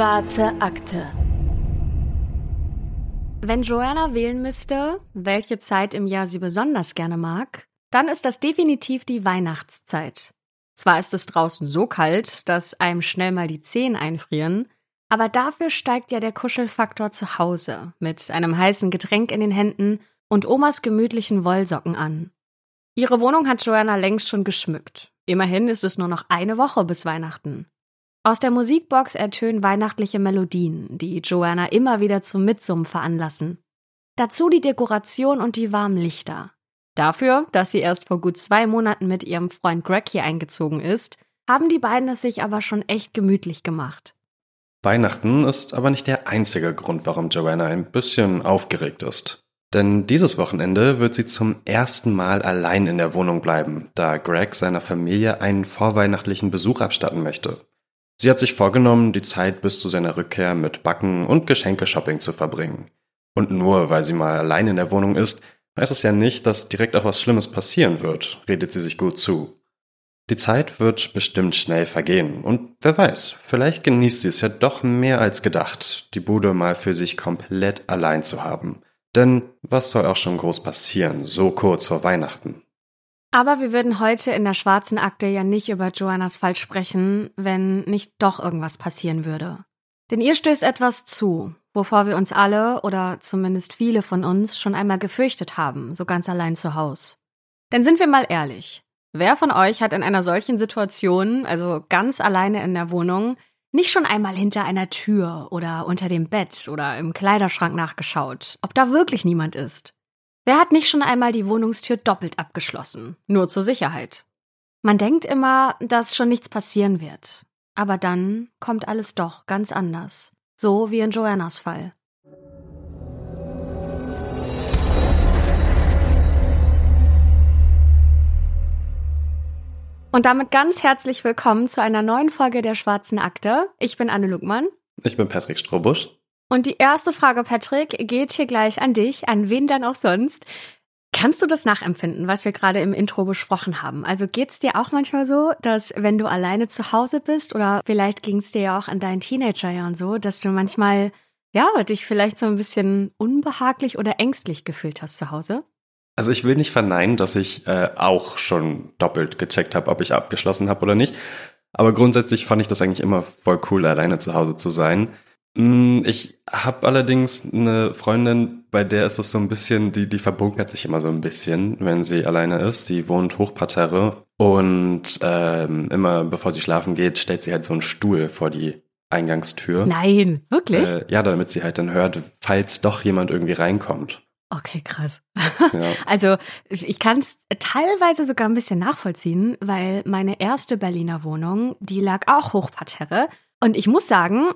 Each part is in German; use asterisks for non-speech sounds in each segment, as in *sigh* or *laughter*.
Schwarze Akte. Wenn Joanna wählen müsste, welche Zeit im Jahr sie besonders gerne mag, dann ist das definitiv die Weihnachtszeit. Zwar ist es draußen so kalt, dass einem schnell mal die Zehen einfrieren, aber dafür steigt ja der Kuschelfaktor zu Hause mit einem heißen Getränk in den Händen und Omas gemütlichen Wollsocken an. Ihre Wohnung hat Joanna längst schon geschmückt. Immerhin ist es nur noch eine Woche bis Weihnachten. Aus der Musikbox ertönen weihnachtliche Melodien, die Joanna immer wieder zum Mitsummen veranlassen. Dazu die Dekoration und die warmen Lichter. Dafür, dass sie erst vor gut zwei Monaten mit ihrem Freund Greg hier eingezogen ist, haben die beiden es sich aber schon echt gemütlich gemacht. Weihnachten ist aber nicht der einzige Grund, warum Joanna ein bisschen aufgeregt ist. Denn dieses Wochenende wird sie zum ersten Mal allein in der Wohnung bleiben, da Greg seiner Familie einen vorweihnachtlichen Besuch abstatten möchte. Sie hat sich vorgenommen, die Zeit bis zu seiner Rückkehr mit Backen und Geschenkeshopping zu verbringen. Und nur weil sie mal allein in der Wohnung ist, heißt es ja nicht, dass direkt auch was Schlimmes passieren wird, redet sie sich gut zu. Die Zeit wird bestimmt schnell vergehen und wer weiß, vielleicht genießt sie es ja doch mehr als gedacht, die Bude mal für sich komplett allein zu haben. Denn was soll auch schon groß passieren, so kurz vor Weihnachten? Aber wir würden heute in der schwarzen Akte ja nicht über Joannas Fall sprechen, wenn nicht doch irgendwas passieren würde. Denn ihr stößt etwas zu, wovor wir uns alle oder zumindest viele von uns schon einmal gefürchtet haben, so ganz allein zu Haus. Denn sind wir mal ehrlich, wer von euch hat in einer solchen Situation, also ganz alleine in der Wohnung, nicht schon einmal hinter einer Tür oder unter dem Bett oder im Kleiderschrank nachgeschaut, ob da wirklich niemand ist? Wer hat nicht schon einmal die Wohnungstür doppelt abgeschlossen? Nur zur Sicherheit. Man denkt immer, dass schon nichts passieren wird. Aber dann kommt alles doch ganz anders. So wie in Joannas Fall. Und damit ganz herzlich willkommen zu einer neuen Folge der Schwarzen Akte. Ich bin Anne Lugmann. Ich bin Patrick Strobusch. Und die erste Frage, Patrick, geht hier gleich an dich, an wen dann auch sonst. Kannst du das nachempfinden, was wir gerade im Intro besprochen haben? Also geht's dir auch manchmal so, dass wenn du alleine zu Hause bist oder vielleicht ging's dir ja auch an deinen Teenagerjahren so, dass du manchmal ja, dich vielleicht so ein bisschen unbehaglich oder ängstlich gefühlt hast zu Hause? Also ich will nicht verneinen, dass ich äh, auch schon doppelt gecheckt habe, ob ich abgeschlossen habe oder nicht. Aber grundsätzlich fand ich das eigentlich immer voll cool, alleine zu Hause zu sein. Mm, ich habe allerdings eine Freundin, bei der ist das so ein bisschen, die, die verbunkert sich immer so ein bisschen, wenn sie alleine ist. Die wohnt Hochparterre und ähm, immer bevor sie schlafen geht, stellt sie halt so einen Stuhl vor die Eingangstür. Nein, wirklich? Äh, ja, damit sie halt dann hört, falls doch jemand irgendwie reinkommt. Okay, krass. Ja. *laughs* Also ich kann es teilweise sogar ein bisschen nachvollziehen, weil meine erste Berliner Wohnung, die lag auch Hochparterre und ich muss sagen,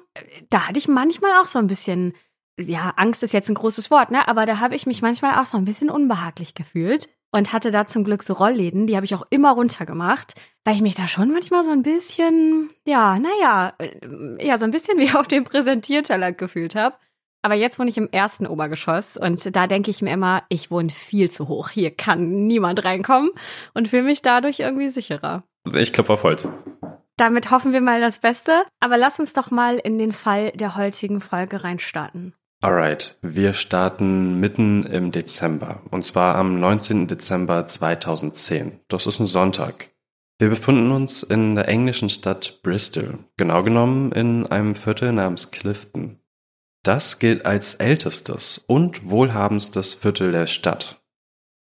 da hatte ich manchmal auch so ein bisschen, ja, Angst ist jetzt ein großes Wort, ne? Aber da habe ich mich manchmal auch so ein bisschen unbehaglich gefühlt und hatte da zum Glück so Rollläden, die habe ich auch immer runtergemacht, weil ich mich da schon manchmal so ein bisschen, ja, naja, äh, ja, so ein bisschen wie auf dem Präsentierteller gefühlt habe. Aber jetzt wohne ich im ersten Obergeschoss und da denke ich mir immer, ich wohne viel zu hoch. Hier kann niemand reinkommen und fühle mich dadurch irgendwie sicherer. Ich klappe auf Holz. Damit hoffen wir mal das Beste. Aber lass uns doch mal in den Fall der heutigen Folge reinstarten. Alright, wir starten mitten im Dezember. Und zwar am 19. Dezember 2010. Das ist ein Sonntag. Wir befinden uns in der englischen Stadt Bristol, genau genommen in einem Viertel namens Clifton. Das gilt als ältestes und wohlhabendstes Viertel der Stadt.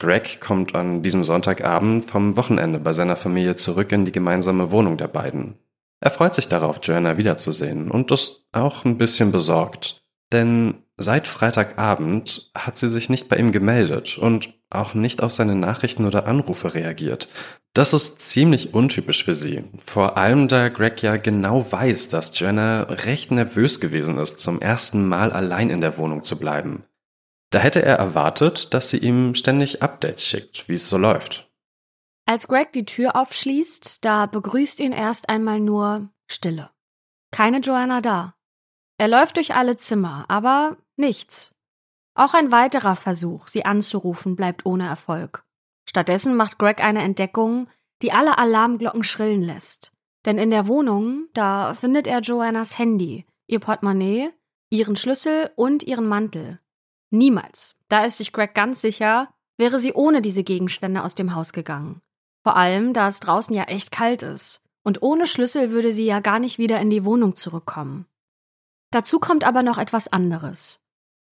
Greg kommt an diesem Sonntagabend vom Wochenende bei seiner Familie zurück in die gemeinsame Wohnung der beiden. Er freut sich darauf, Joanna wiederzusehen und ist auch ein bisschen besorgt. Denn seit Freitagabend hat sie sich nicht bei ihm gemeldet und auch nicht auf seine Nachrichten oder Anrufe reagiert. Das ist ziemlich untypisch für sie. Vor allem da Greg ja genau weiß, dass Joanna recht nervös gewesen ist, zum ersten Mal allein in der Wohnung zu bleiben. Da hätte er erwartet, dass sie ihm ständig Updates schickt, wie es so läuft. Als Greg die Tür aufschließt, da begrüßt ihn erst einmal nur Stille. Keine Joanna da. Er läuft durch alle Zimmer, aber nichts. Auch ein weiterer Versuch, sie anzurufen, bleibt ohne Erfolg. Stattdessen macht Greg eine Entdeckung, die alle Alarmglocken schrillen lässt. Denn in der Wohnung, da findet er Joannas Handy, ihr Portemonnaie, ihren Schlüssel und ihren Mantel. Niemals, da ist sich Greg ganz sicher, wäre sie ohne diese Gegenstände aus dem Haus gegangen. Vor allem, da es draußen ja echt kalt ist. Und ohne Schlüssel würde sie ja gar nicht wieder in die Wohnung zurückkommen. Dazu kommt aber noch etwas anderes.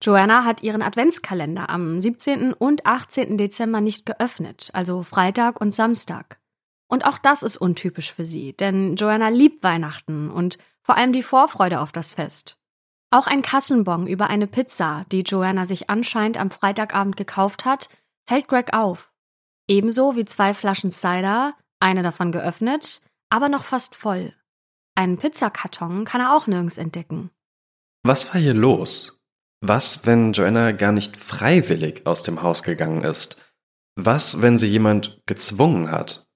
Joanna hat ihren Adventskalender am 17. und 18. Dezember nicht geöffnet, also Freitag und Samstag. Und auch das ist untypisch für sie, denn Joanna liebt Weihnachten und vor allem die Vorfreude auf das Fest. Auch ein Kassenbon über eine Pizza, die Joanna sich anscheinend am Freitagabend gekauft hat, fällt Greg auf. Ebenso wie zwei Flaschen Cider, eine davon geöffnet, aber noch fast voll. Einen Pizzakarton kann er auch nirgends entdecken. Was war hier los? Was, wenn Joanna gar nicht freiwillig aus dem Haus gegangen ist? Was, wenn sie jemand gezwungen hat?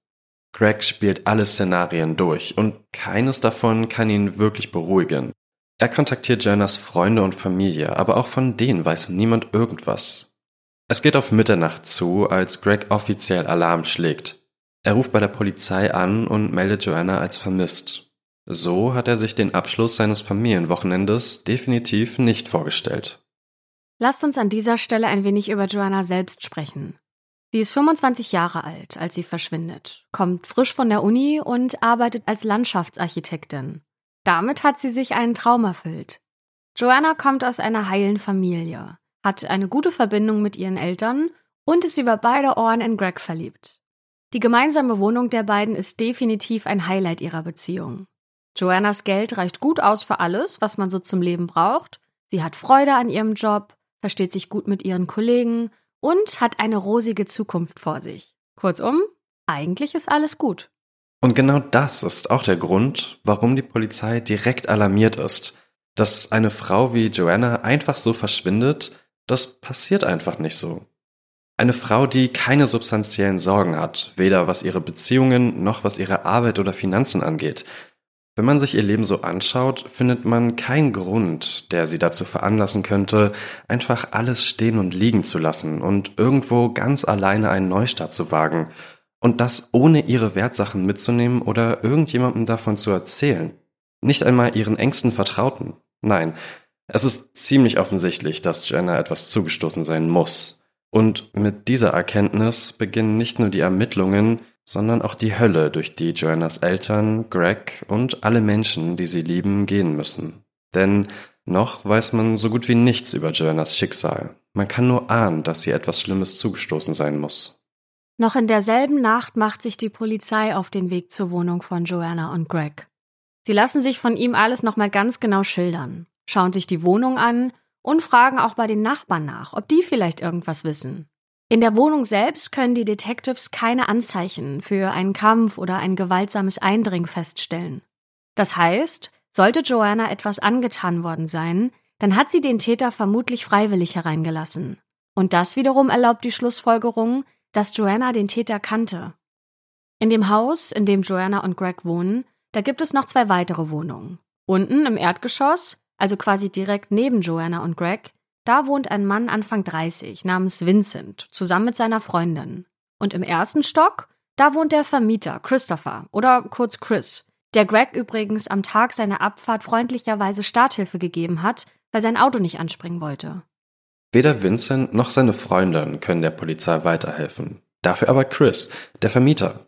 Greg spielt alle Szenarien durch und keines davon kann ihn wirklich beruhigen. Er kontaktiert Joannas Freunde und Familie, aber auch von denen weiß niemand irgendwas. Es geht auf Mitternacht zu, als Greg offiziell Alarm schlägt. Er ruft bei der Polizei an und meldet Joanna als vermisst. So hat er sich den Abschluss seines Familienwochenendes definitiv nicht vorgestellt. Lasst uns an dieser Stelle ein wenig über Joanna selbst sprechen. Sie ist 25 Jahre alt, als sie verschwindet, kommt frisch von der Uni und arbeitet als Landschaftsarchitektin. Damit hat sie sich einen Traum erfüllt. Joanna kommt aus einer heilen Familie, hat eine gute Verbindung mit ihren Eltern und ist über beide Ohren in Greg verliebt. Die gemeinsame Wohnung der beiden ist definitiv ein Highlight ihrer Beziehung. Joannas Geld reicht gut aus für alles, was man so zum Leben braucht. Sie hat Freude an ihrem Job, versteht sich gut mit ihren Kollegen und hat eine rosige Zukunft vor sich. Kurzum, eigentlich ist alles gut. Und genau das ist auch der Grund, warum die Polizei direkt alarmiert ist. Dass eine Frau wie Joanna einfach so verschwindet, das passiert einfach nicht so. Eine Frau, die keine substanziellen Sorgen hat, weder was ihre Beziehungen noch was ihre Arbeit oder Finanzen angeht, wenn man sich ihr Leben so anschaut, findet man keinen Grund, der sie dazu veranlassen könnte, einfach alles stehen und liegen zu lassen und irgendwo ganz alleine einen Neustart zu wagen. Und das ohne ihre Wertsachen mitzunehmen oder irgendjemandem davon zu erzählen. Nicht einmal ihren engsten Vertrauten. Nein, es ist ziemlich offensichtlich, dass Jenna etwas zugestoßen sein muss. Und mit dieser Erkenntnis beginnen nicht nur die Ermittlungen, sondern auch die Hölle, durch die Joannas Eltern, Greg und alle Menschen, die sie lieben, gehen müssen. Denn noch weiß man so gut wie nichts über Joannas Schicksal. Man kann nur ahnen, dass ihr etwas Schlimmes zugestoßen sein muss. Noch in derselben Nacht macht sich die Polizei auf den Weg zur Wohnung von Joanna und Greg. Sie lassen sich von ihm alles nochmal ganz genau schildern, schauen sich die Wohnung an und fragen auch bei den Nachbarn nach, ob die vielleicht irgendwas wissen. In der Wohnung selbst können die Detectives keine Anzeichen für einen Kampf oder ein gewaltsames Eindringen feststellen. Das heißt, sollte Joanna etwas angetan worden sein, dann hat sie den Täter vermutlich freiwillig hereingelassen. Und das wiederum erlaubt die Schlussfolgerung, dass Joanna den Täter kannte. In dem Haus, in dem Joanna und Greg wohnen, da gibt es noch zwei weitere Wohnungen. Unten im Erdgeschoss, also quasi direkt neben Joanna und Greg, da wohnt ein Mann Anfang 30 namens Vincent zusammen mit seiner Freundin. Und im ersten Stock, da wohnt der Vermieter Christopher oder kurz Chris, der Greg übrigens am Tag seiner Abfahrt freundlicherweise Starthilfe gegeben hat, weil sein Auto nicht anspringen wollte. Weder Vincent noch seine Freundin können der Polizei weiterhelfen. Dafür aber Chris, der Vermieter.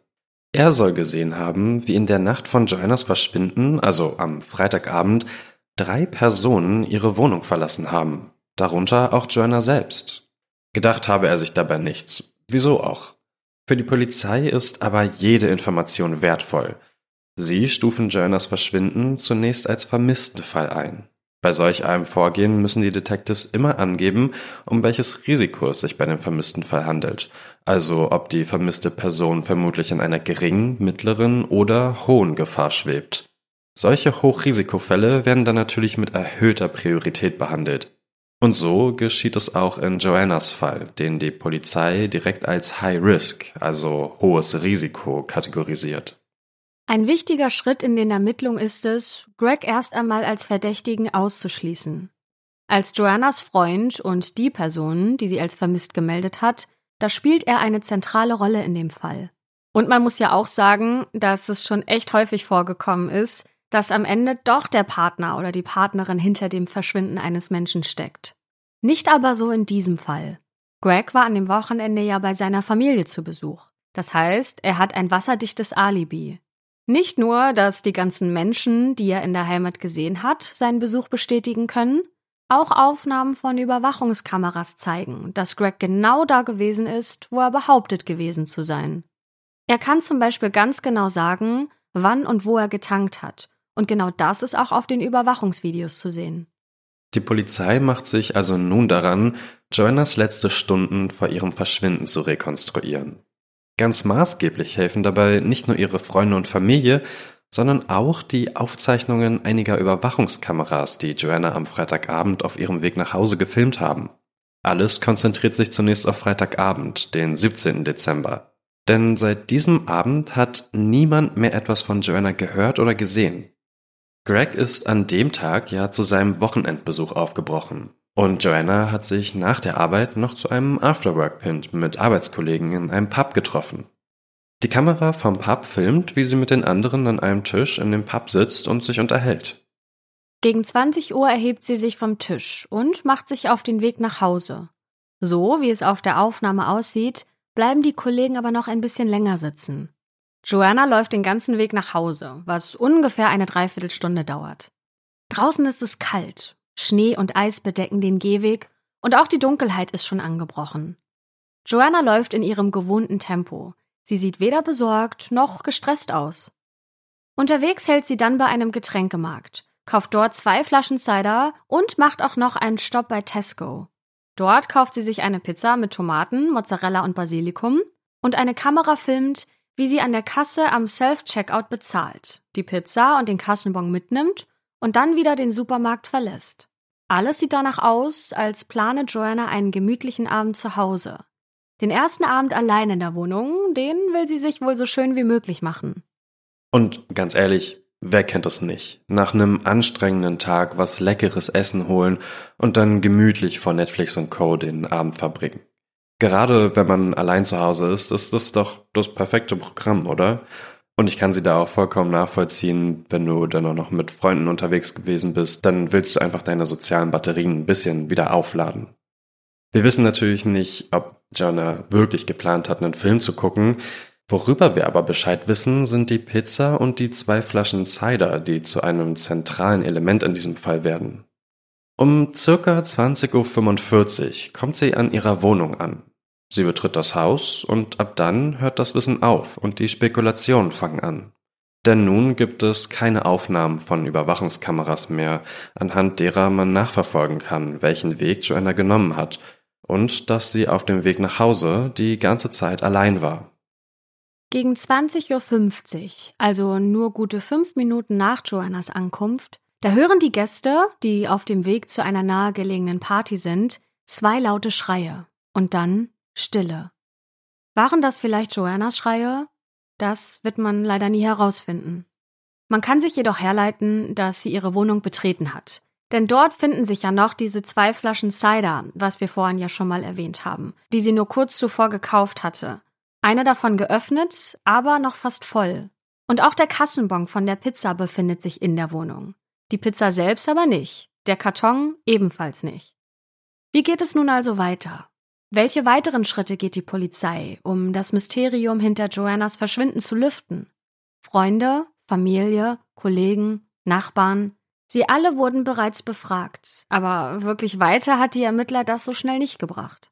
Er soll gesehen haben, wie in der Nacht von Joannas Verschwinden, also am Freitagabend, drei Personen ihre Wohnung verlassen haben darunter auch Joanna selbst. Gedacht habe er sich dabei nichts. Wieso auch? Für die Polizei ist aber jede Information wertvoll. Sie stufen Joannas Verschwinden zunächst als vermissten Fall ein. Bei solch einem Vorgehen müssen die Detectives immer angeben, um welches Risiko es sich bei dem vermissten Fall handelt, also ob die vermisste Person vermutlich in einer geringen, mittleren oder hohen Gefahr schwebt. Solche Hochrisikofälle werden dann natürlich mit erhöhter Priorität behandelt, und so geschieht es auch in Joannas Fall, den die Polizei direkt als High Risk, also hohes Risiko, kategorisiert. Ein wichtiger Schritt in den Ermittlungen ist es, Greg erst einmal als Verdächtigen auszuschließen. Als Joannas Freund und die Person, die sie als vermisst gemeldet hat, da spielt er eine zentrale Rolle in dem Fall. Und man muss ja auch sagen, dass es schon echt häufig vorgekommen ist, dass am Ende doch der Partner oder die Partnerin hinter dem Verschwinden eines Menschen steckt. Nicht aber so in diesem Fall. Greg war an dem Wochenende ja bei seiner Familie zu Besuch. Das heißt, er hat ein wasserdichtes Alibi. Nicht nur, dass die ganzen Menschen, die er in der Heimat gesehen hat, seinen Besuch bestätigen können, auch Aufnahmen von Überwachungskameras zeigen, dass Greg genau da gewesen ist, wo er behauptet gewesen zu sein. Er kann zum Beispiel ganz genau sagen, wann und wo er getankt hat, und genau das ist auch auf den Überwachungsvideos zu sehen. Die Polizei macht sich also nun daran, Joannas letzte Stunden vor ihrem Verschwinden zu rekonstruieren. Ganz maßgeblich helfen dabei nicht nur ihre Freunde und Familie, sondern auch die Aufzeichnungen einiger Überwachungskameras, die Joanna am Freitagabend auf ihrem Weg nach Hause gefilmt haben. Alles konzentriert sich zunächst auf Freitagabend, den 17. Dezember. Denn seit diesem Abend hat niemand mehr etwas von Joanna gehört oder gesehen. Greg ist an dem Tag ja zu seinem Wochenendbesuch aufgebrochen. Und Joanna hat sich nach der Arbeit noch zu einem Afterwork-Pint mit Arbeitskollegen in einem Pub getroffen. Die Kamera vom Pub filmt, wie sie mit den anderen an einem Tisch in dem Pub sitzt und sich unterhält. Gegen 20 Uhr erhebt sie sich vom Tisch und macht sich auf den Weg nach Hause. So, wie es auf der Aufnahme aussieht, bleiben die Kollegen aber noch ein bisschen länger sitzen. Joanna läuft den ganzen Weg nach Hause, was ungefähr eine Dreiviertelstunde dauert. Draußen ist es kalt, Schnee und Eis bedecken den Gehweg und auch die Dunkelheit ist schon angebrochen. Joanna läuft in ihrem gewohnten Tempo, Sie sieht weder besorgt noch gestresst aus. Unterwegs hält sie dann bei einem Getränkemarkt, kauft dort zwei Flaschen Cider und macht auch noch einen Stopp bei Tesco. Dort kauft sie sich eine Pizza mit Tomaten, Mozzarella und Basilikum und eine Kamera filmt, wie sie an der Kasse am Self-Checkout bezahlt, die Pizza und den Kassenbon mitnimmt und dann wieder den Supermarkt verlässt. Alles sieht danach aus, als plane Joanna einen gemütlichen Abend zu Hause. Den ersten Abend allein in der Wohnung, den will sie sich wohl so schön wie möglich machen. Und ganz ehrlich, wer kennt das nicht? Nach einem anstrengenden Tag was leckeres Essen holen und dann gemütlich vor Netflix und Co. den Abend verbringen. Gerade wenn man allein zu Hause ist, ist das doch das perfekte Programm, oder? Und ich kann sie da auch vollkommen nachvollziehen, wenn du dann auch noch mit Freunden unterwegs gewesen bist, dann willst du einfach deine sozialen Batterien ein bisschen wieder aufladen. Wir wissen natürlich nicht, ob Jonah wirklich geplant hat, einen Film zu gucken. Worüber wir aber Bescheid wissen, sind die Pizza und die zwei Flaschen Cider, die zu einem zentralen Element in diesem Fall werden. Um circa 20.45 Uhr kommt sie an ihrer Wohnung an. Sie betritt das Haus und ab dann hört das Wissen auf und die Spekulationen fangen an. Denn nun gibt es keine Aufnahmen von Überwachungskameras mehr, anhand derer man nachverfolgen kann, welchen Weg Joanna genommen hat und dass sie auf dem Weg nach Hause die ganze Zeit allein war. Gegen 20.50 Uhr, also nur gute fünf Minuten nach Joannas Ankunft, da hören die Gäste, die auf dem Weg zu einer nahegelegenen Party sind, zwei laute Schreie und dann Stille. Waren das vielleicht Joannas Schreie? Das wird man leider nie herausfinden. Man kann sich jedoch herleiten, dass sie ihre Wohnung betreten hat. Denn dort finden sich ja noch diese zwei Flaschen Cider, was wir vorhin ja schon mal erwähnt haben, die sie nur kurz zuvor gekauft hatte. Eine davon geöffnet, aber noch fast voll. Und auch der Kassenbon von der Pizza befindet sich in der Wohnung. Die Pizza selbst aber nicht, der Karton ebenfalls nicht. Wie geht es nun also weiter? Welche weiteren Schritte geht die Polizei, um das Mysterium hinter Joannas Verschwinden zu lüften? Freunde, Familie, Kollegen, Nachbarn, Sie alle wurden bereits befragt, aber wirklich weiter hat die Ermittler das so schnell nicht gebracht.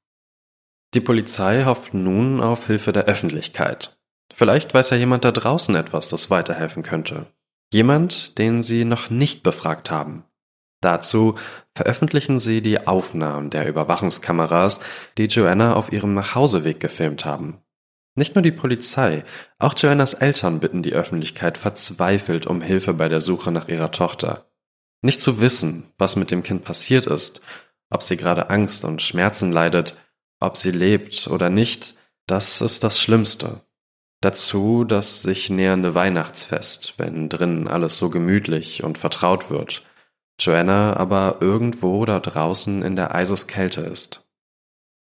Die Polizei hofft nun auf Hilfe der Öffentlichkeit. Vielleicht weiß ja jemand da draußen etwas, das weiterhelfen könnte. Jemand, den sie noch nicht befragt haben. Dazu veröffentlichen sie die Aufnahmen der Überwachungskameras, die Joanna auf ihrem Nachhauseweg gefilmt haben. Nicht nur die Polizei, auch Joannas Eltern bitten die Öffentlichkeit verzweifelt um Hilfe bei der Suche nach ihrer Tochter. Nicht zu wissen, was mit dem Kind passiert ist, ob sie gerade Angst und Schmerzen leidet, ob sie lebt oder nicht, das ist das Schlimmste. Dazu das sich nähernde Weihnachtsfest, wenn drinnen alles so gemütlich und vertraut wird, Joanna aber irgendwo da draußen in der Eiseskälte ist.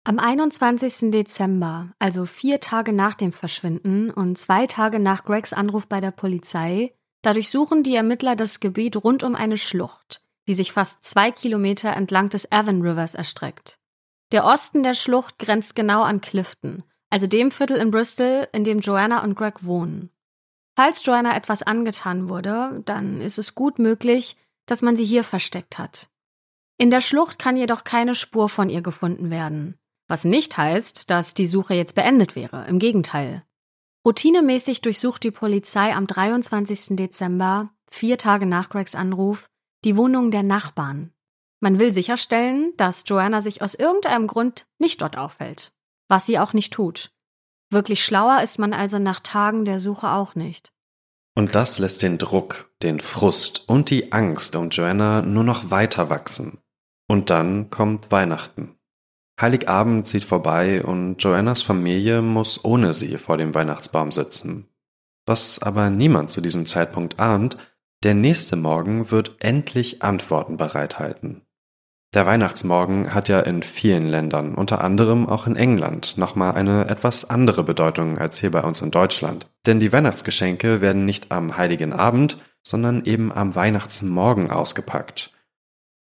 Am 21. Dezember, also vier Tage nach dem Verschwinden und zwei Tage nach Gregs Anruf bei der Polizei, Da durchsuchen die Ermittler das Gebiet rund um eine Schlucht, die sich fast zwei Kilometer entlang des Avon Rivers erstreckt. Der Osten der Schlucht grenzt genau an Clifton, also dem Viertel in Bristol, in dem Joanna und Greg wohnen. Falls Joanna etwas angetan wurde, dann ist es gut möglich, dass man sie hier versteckt hat. In der Schlucht kann jedoch keine Spur von ihr gefunden werden, was nicht heißt, dass die Suche jetzt beendet wäre, im Gegenteil. Routinemäßig durchsucht die Polizei am 23. Dezember, vier Tage nach Gregs Anruf, die Wohnung der Nachbarn. Man will sicherstellen, dass Joanna sich aus irgendeinem Grund nicht dort aufhält, was sie auch nicht tut. Wirklich schlauer ist man also nach Tagen der Suche auch nicht. Und das lässt den Druck, den Frust und die Angst um Joanna nur noch weiter wachsen. Und dann kommt Weihnachten. Heiligabend zieht vorbei und Joannas Familie muss ohne sie vor dem Weihnachtsbaum sitzen. Was aber niemand zu diesem Zeitpunkt ahnt, der nächste Morgen wird endlich Antworten bereithalten. Der Weihnachtsmorgen hat ja in vielen Ländern, unter anderem auch in England, nochmal eine etwas andere Bedeutung als hier bei uns in Deutschland. Denn die Weihnachtsgeschenke werden nicht am heiligen Abend, sondern eben am Weihnachtsmorgen ausgepackt.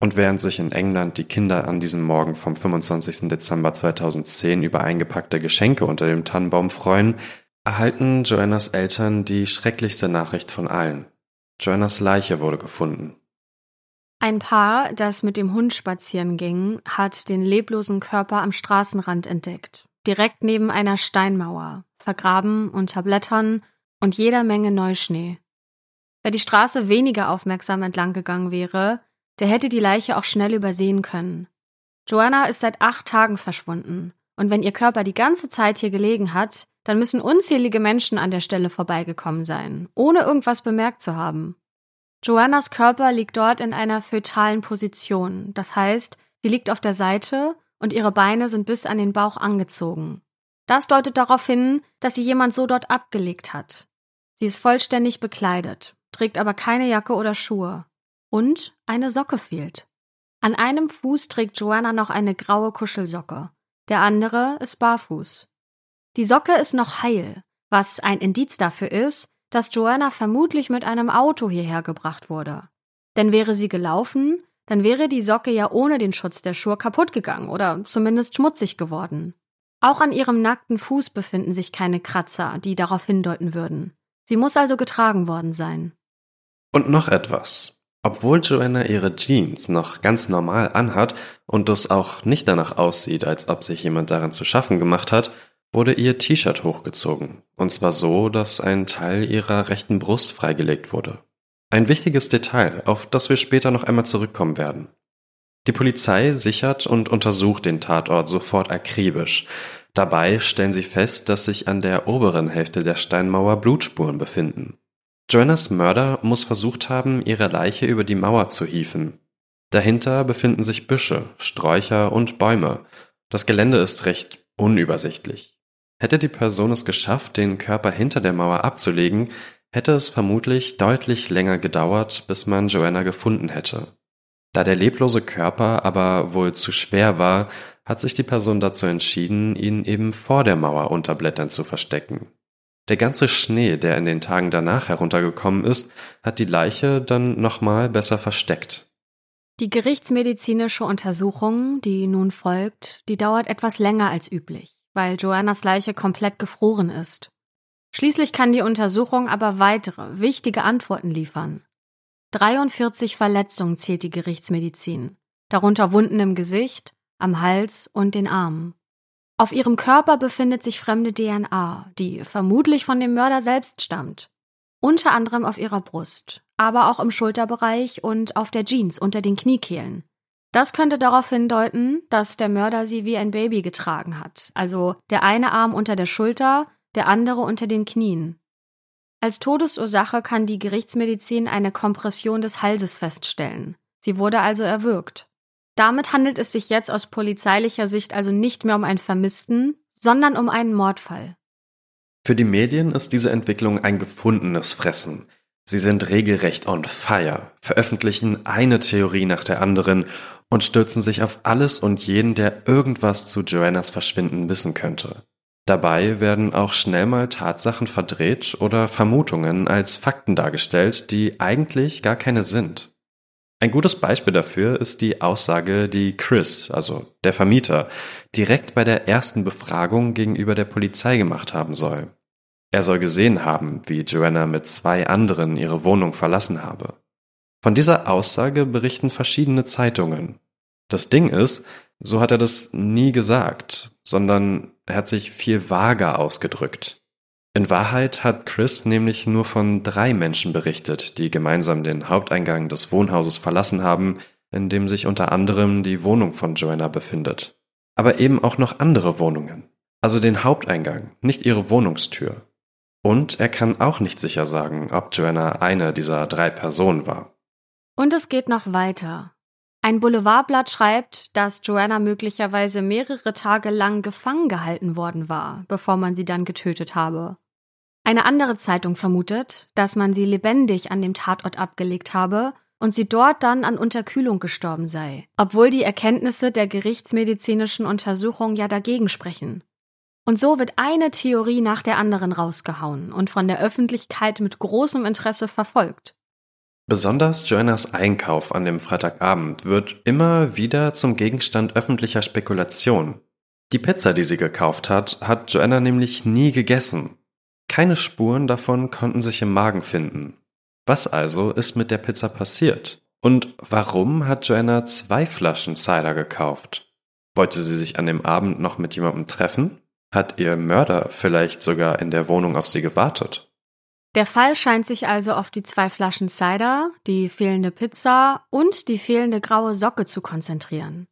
Und während sich in England die Kinder an diesem Morgen vom 25. Dezember 2010 über eingepackte Geschenke unter dem Tannenbaum freuen, erhalten Joannas Eltern die schrecklichste Nachricht von allen. Joannas Leiche wurde gefunden. Ein Paar, das mit dem Hund spazieren ging, hat den leblosen Körper am Straßenrand entdeckt, direkt neben einer Steinmauer, vergraben unter Blättern und jeder Menge Neuschnee. Wer die Straße weniger aufmerksam entlang gegangen wäre, der hätte die Leiche auch schnell übersehen können. Joanna ist seit acht Tagen verschwunden, und wenn ihr Körper die ganze Zeit hier gelegen hat, dann müssen unzählige Menschen an der Stelle vorbeigekommen sein, ohne irgendwas bemerkt zu haben. Joannas Körper liegt dort in einer fötalen Position, das heißt, sie liegt auf der Seite und ihre Beine sind bis an den Bauch angezogen. Das deutet darauf hin, dass sie jemand so dort abgelegt hat. Sie ist vollständig bekleidet, trägt aber keine Jacke oder Schuhe. Und eine Socke fehlt. An einem Fuß trägt Joanna noch eine graue Kuschelsocke, der andere ist barfuß. Die Socke ist noch heil, was ein Indiz dafür ist, dass Joanna vermutlich mit einem Auto hierher gebracht wurde. Denn wäre sie gelaufen, dann wäre die Socke ja ohne den Schutz der Schuhe kaputt gegangen oder zumindest schmutzig geworden. Auch an ihrem nackten Fuß befinden sich keine Kratzer, die darauf hindeuten würden. Sie muss also getragen worden sein. Und noch etwas. Obwohl Joanna ihre Jeans noch ganz normal anhat und es auch nicht danach aussieht, als ob sich jemand daran zu schaffen gemacht hat, wurde ihr T-Shirt hochgezogen, und zwar so, dass ein Teil ihrer rechten Brust freigelegt wurde. Ein wichtiges Detail, auf das wir später noch einmal zurückkommen werden. Die Polizei sichert und untersucht den Tatort sofort akribisch. Dabei stellen sie fest, dass sich an der oberen Hälfte der Steinmauer Blutspuren befinden. Joannas Mörder muss versucht haben, ihre Leiche über die Mauer zu hieven. Dahinter befinden sich Büsche, Sträucher und Bäume. Das Gelände ist recht unübersichtlich. Hätte die Person es geschafft, den Körper hinter der Mauer abzulegen, hätte es vermutlich deutlich länger gedauert, bis man Joanna gefunden hätte. Da der leblose Körper aber wohl zu schwer war, hat sich die Person dazu entschieden, ihn eben vor der Mauer unter Blättern zu verstecken. Der ganze Schnee, der in den Tagen danach heruntergekommen ist, hat die Leiche dann nochmal besser versteckt. Die gerichtsmedizinische Untersuchung, die nun folgt, die dauert etwas länger als üblich, weil Joannas Leiche komplett gefroren ist. Schließlich kann die Untersuchung aber weitere, wichtige Antworten liefern. 43 Verletzungen zählt die Gerichtsmedizin, darunter Wunden im Gesicht, am Hals und den Armen. Auf ihrem Körper befindet sich fremde DNA, die vermutlich von dem Mörder selbst stammt. Unter anderem auf ihrer Brust, aber auch im Schulterbereich und auf der Jeans unter den Kniekehlen. Das könnte darauf hindeuten, dass der Mörder sie wie ein Baby getragen hat, also der eine Arm unter der Schulter, der andere unter den Knien. Als Todesursache kann die Gerichtsmedizin eine Kompression des Halses feststellen. Sie wurde also erwürgt. Damit handelt es sich jetzt aus polizeilicher Sicht also nicht mehr um einen Vermissten, sondern um einen Mordfall. Für die Medien ist diese Entwicklung ein gefundenes Fressen. Sie sind regelrecht on fire, veröffentlichen eine Theorie nach der anderen und stürzen sich auf alles und jeden, der irgendwas zu Joannas Verschwinden wissen könnte. Dabei werden auch schnell mal Tatsachen verdreht oder Vermutungen als Fakten dargestellt, die eigentlich gar keine sind. Ein gutes Beispiel dafür ist die Aussage, die Chris, also der Vermieter, direkt bei der ersten Befragung gegenüber der Polizei gemacht haben soll. Er soll gesehen haben, wie Joanna mit zwei anderen ihre Wohnung verlassen habe. Von dieser Aussage berichten verschiedene Zeitungen. Das Ding ist, so hat er das nie gesagt, sondern er hat sich viel vager ausgedrückt. In Wahrheit hat Chris nämlich nur von drei Menschen berichtet, die gemeinsam den Haupteingang des Wohnhauses verlassen haben, in dem sich unter anderem die Wohnung von Joanna befindet. Aber eben auch noch andere Wohnungen. Also den Haupteingang, nicht ihre Wohnungstür. Und er kann auch nicht sicher sagen, ob Joanna eine dieser drei Personen war. Und es geht noch weiter. Ein Boulevardblatt schreibt, dass Joanna möglicherweise mehrere Tage lang gefangen gehalten worden war, bevor man sie dann getötet habe. Eine andere Zeitung vermutet, dass man sie lebendig an dem Tatort abgelegt habe und sie dort dann an Unterkühlung gestorben sei, obwohl die Erkenntnisse der gerichtsmedizinischen Untersuchung ja dagegen sprechen. Und so wird eine Theorie nach der anderen rausgehauen und von der Öffentlichkeit mit großem Interesse verfolgt. Besonders Joannas Einkauf an dem Freitagabend wird immer wieder zum Gegenstand öffentlicher Spekulation. Die Pizza, die sie gekauft hat, hat Joanna nämlich nie gegessen keine Spuren davon konnten sich im Magen finden. Was also ist mit der Pizza passiert? Und warum hat Joanna zwei Flaschen Cider gekauft? Wollte sie sich an dem Abend noch mit jemandem treffen? Hat ihr Mörder vielleicht sogar in der Wohnung auf sie gewartet? Der Fall scheint sich also auf die zwei Flaschen Cider, die fehlende Pizza und die fehlende graue Socke zu konzentrieren.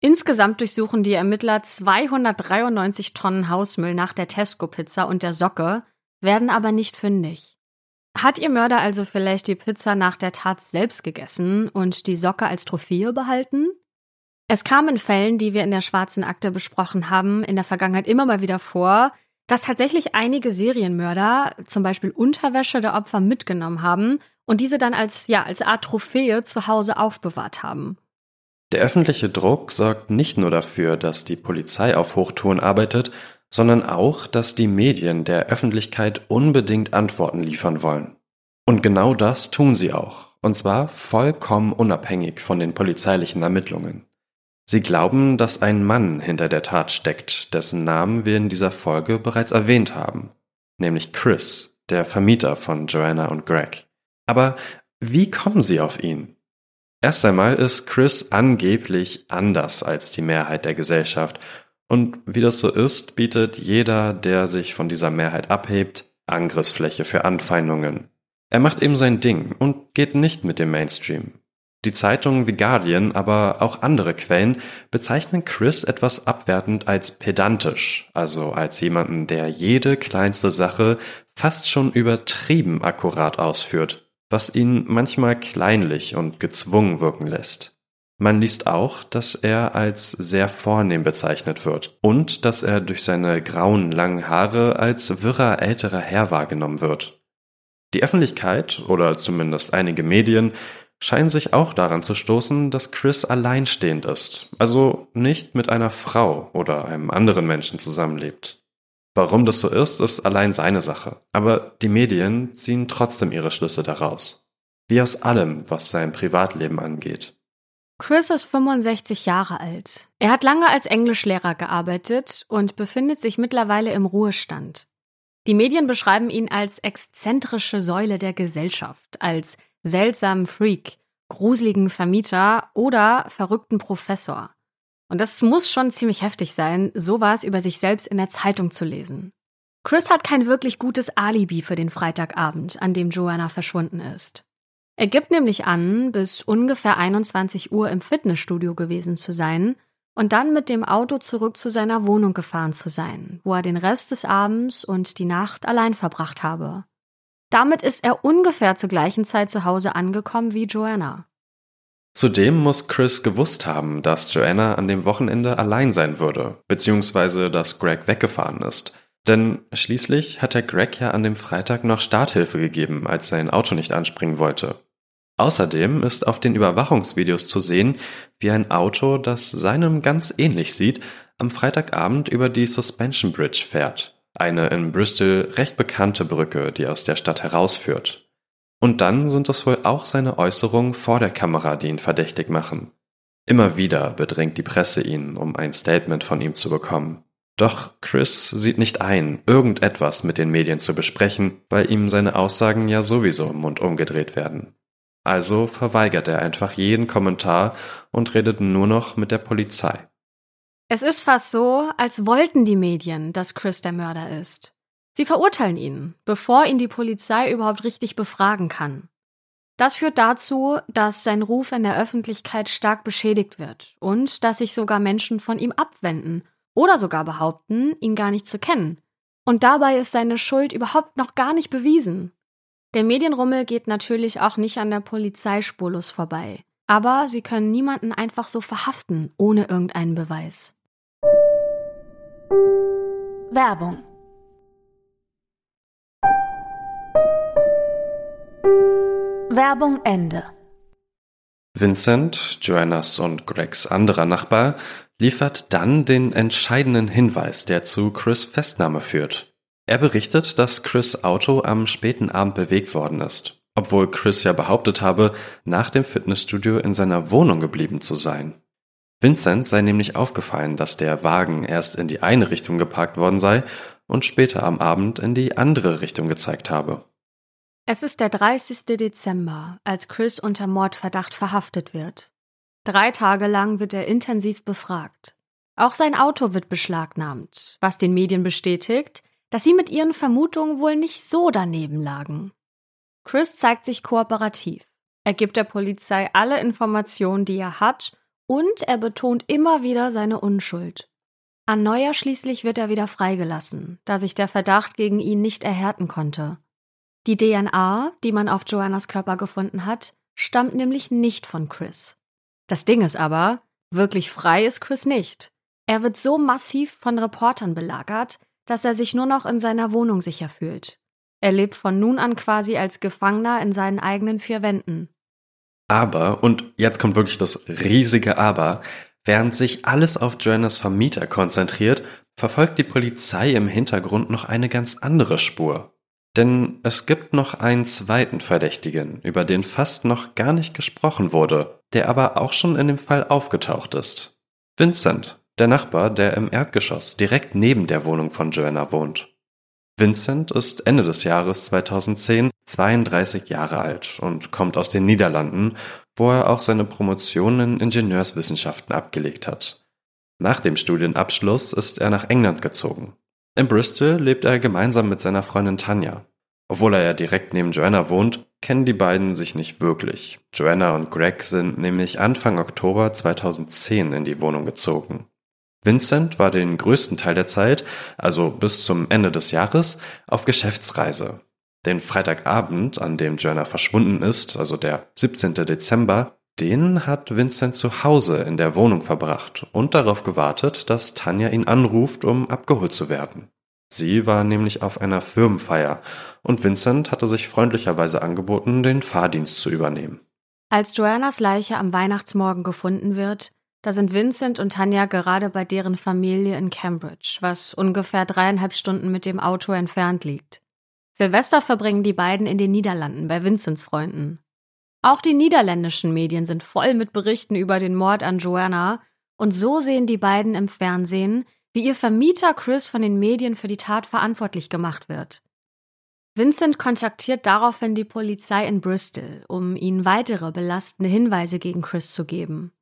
Insgesamt durchsuchen die Ermittler 293 Tonnen Hausmüll nach der Tesco-Pizza und der Socke, werden aber nicht fündig. Hat ihr Mörder also vielleicht die Pizza nach der Tat selbst gegessen und die Socke als Trophäe behalten? Es kam in Fällen, die wir in der schwarzen Akte besprochen haben, in der Vergangenheit immer mal wieder vor, dass tatsächlich einige Serienmörder zum Beispiel Unterwäsche der Opfer mitgenommen haben und diese dann als, ja, als Art Trophäe zu Hause aufbewahrt haben. Der öffentliche Druck sorgt nicht nur dafür, dass die Polizei auf Hochtouren arbeitet, sondern auch, dass die Medien der Öffentlichkeit unbedingt Antworten liefern wollen. Und genau das tun sie auch, und zwar vollkommen unabhängig von den polizeilichen Ermittlungen. Sie glauben, dass ein Mann hinter der Tat steckt, dessen Namen wir in dieser Folge bereits erwähnt haben, nämlich Chris, der Vermieter von Joanna und Greg. Aber wie kommen sie auf ihn? Erst einmal ist Chris angeblich anders als die Mehrheit der Gesellschaft und wie das so ist, bietet jeder, der sich von dieser Mehrheit abhebt, Angriffsfläche für Anfeindungen. Er macht eben sein Ding und geht nicht mit dem Mainstream. Die Zeitungen The Guardian, aber auch andere Quellen bezeichnen Chris etwas abwertend als pedantisch, also als jemanden, der jede kleinste Sache fast schon übertrieben akkurat ausführt, was ihn manchmal kleinlich und gezwungen wirken lässt. Man liest auch, dass er als sehr vornehm bezeichnet wird und dass er durch seine grauen langen Haare als wirrer älterer Herr wahrgenommen wird. Die Öffentlichkeit oder zumindest einige Medien scheinen sich auch daran zu stoßen, dass Chris alleinstehend ist, also nicht mit einer Frau oder einem anderen Menschen zusammenlebt. Warum das so ist, ist allein seine Sache, aber die Medien ziehen trotzdem ihre Schlüsse daraus. Wie aus allem, was sein Privatleben angeht. Chris ist 65 Jahre alt. Er hat lange als Englischlehrer gearbeitet und befindet sich mittlerweile im Ruhestand. Die Medien beschreiben ihn als exzentrische Säule der Gesellschaft, als seltsamen Freak, gruseligen Vermieter oder verrückten Professor. Und das muss schon ziemlich heftig sein, sowas über sich selbst in der Zeitung zu lesen. Chris hat kein wirklich gutes Alibi für den Freitagabend, an dem Joanna verschwunden ist. Er gibt nämlich an, bis ungefähr 21 Uhr im Fitnessstudio gewesen zu sein und dann mit dem Auto zurück zu seiner Wohnung gefahren zu sein, wo er den Rest des Abends und die Nacht allein verbracht habe. Damit ist er ungefähr zur gleichen Zeit zu Hause angekommen wie Joanna. Zudem muss Chris gewusst haben, dass Joanna an dem Wochenende allein sein würde, beziehungsweise dass Greg weggefahren ist. Denn schließlich hat er Greg ja an dem Freitag noch Starthilfe gegeben, als sein Auto nicht anspringen wollte. Außerdem ist auf den Überwachungsvideos zu sehen, wie ein Auto, das seinem ganz ähnlich sieht, am Freitagabend über die Suspension Bridge fährt, eine in Bristol recht bekannte Brücke, die aus der Stadt herausführt. Und dann sind es wohl auch seine Äußerungen vor der Kamera, die ihn verdächtig machen. Immer wieder bedrängt die Presse ihn, um ein Statement von ihm zu bekommen. Doch Chris sieht nicht ein, irgendetwas mit den Medien zu besprechen, weil ihm seine Aussagen ja sowieso im Mund umgedreht werden. Also verweigert er einfach jeden Kommentar und redet nur noch mit der Polizei. Es ist fast so, als wollten die Medien, dass Chris der Mörder ist. Sie verurteilen ihn, bevor ihn die Polizei überhaupt richtig befragen kann. Das führt dazu, dass sein Ruf in der Öffentlichkeit stark beschädigt wird und dass sich sogar Menschen von ihm abwenden oder sogar behaupten, ihn gar nicht zu kennen. Und dabei ist seine Schuld überhaupt noch gar nicht bewiesen. Der Medienrummel geht natürlich auch nicht an der Polizei spurlos vorbei. Aber sie können niemanden einfach so verhaften, ohne irgendeinen Beweis. Werbung Werbung Ende. Vincent, Joannas und Gregs anderer Nachbar, liefert dann den entscheidenden Hinweis, der zu Chris Festnahme führt. Er berichtet, dass Chris Auto am späten Abend bewegt worden ist, obwohl Chris ja behauptet habe, nach dem Fitnessstudio in seiner Wohnung geblieben zu sein. Vincent sei nämlich aufgefallen, dass der Wagen erst in die eine Richtung geparkt worden sei und später am Abend in die andere Richtung gezeigt habe. Es ist der 30. Dezember, als Chris unter Mordverdacht verhaftet wird. Drei Tage lang wird er intensiv befragt. Auch sein Auto wird beschlagnahmt, was den Medien bestätigt, dass sie mit ihren Vermutungen wohl nicht so daneben lagen. Chris zeigt sich kooperativ. Er gibt der Polizei alle Informationen, die er hat, und er betont immer wieder seine Unschuld. An Neujahr schließlich wird er wieder freigelassen, da sich der Verdacht gegen ihn nicht erhärten konnte. Die DNA, die man auf Joannas Körper gefunden hat, stammt nämlich nicht von Chris. Das Ding ist aber, wirklich frei ist Chris nicht. Er wird so massiv von Reportern belagert, dass er sich nur noch in seiner Wohnung sicher fühlt. Er lebt von nun an quasi als Gefangener in seinen eigenen vier Wänden. Aber, und jetzt kommt wirklich das riesige Aber, während sich alles auf Joannas Vermieter konzentriert, verfolgt die Polizei im Hintergrund noch eine ganz andere Spur. Denn es gibt noch einen zweiten Verdächtigen, über den fast noch gar nicht gesprochen wurde, der aber auch schon in dem Fall aufgetaucht ist. Vincent, der Nachbar, der im Erdgeschoss direkt neben der Wohnung von Joanna wohnt. Vincent ist Ende des Jahres 2010 32 Jahre alt und kommt aus den Niederlanden, wo er auch seine Promotion in Ingenieurswissenschaften abgelegt hat. Nach dem Studienabschluss ist er nach England gezogen. In Bristol lebt er gemeinsam mit seiner Freundin Tanja. Obwohl er ja direkt neben Joanna wohnt, kennen die beiden sich nicht wirklich. Joanna und Greg sind nämlich Anfang Oktober 2010 in die Wohnung gezogen. Vincent war den größten Teil der Zeit, also bis zum Ende des Jahres, auf Geschäftsreise. Den Freitagabend, an dem Joanna verschwunden ist, also der 17. Dezember, den hat Vincent zu Hause in der Wohnung verbracht und darauf gewartet, dass Tanja ihn anruft, um abgeholt zu werden. Sie war nämlich auf einer Firmenfeier und Vincent hatte sich freundlicherweise angeboten, den Fahrdienst zu übernehmen. Als Joannas Leiche am Weihnachtsmorgen gefunden wird, da sind Vincent und Tanja gerade bei deren Familie in Cambridge, was ungefähr dreieinhalb Stunden mit dem Auto entfernt liegt. Silvester verbringen die beiden in den Niederlanden bei Vincents Freunden. Auch die niederländischen Medien sind voll mit Berichten über den Mord an Joanna, und so sehen die beiden im Fernsehen, wie ihr Vermieter Chris von den Medien für die Tat verantwortlich gemacht wird. Vincent kontaktiert daraufhin die Polizei in Bristol, um ihnen weitere belastende Hinweise gegen Chris zu geben.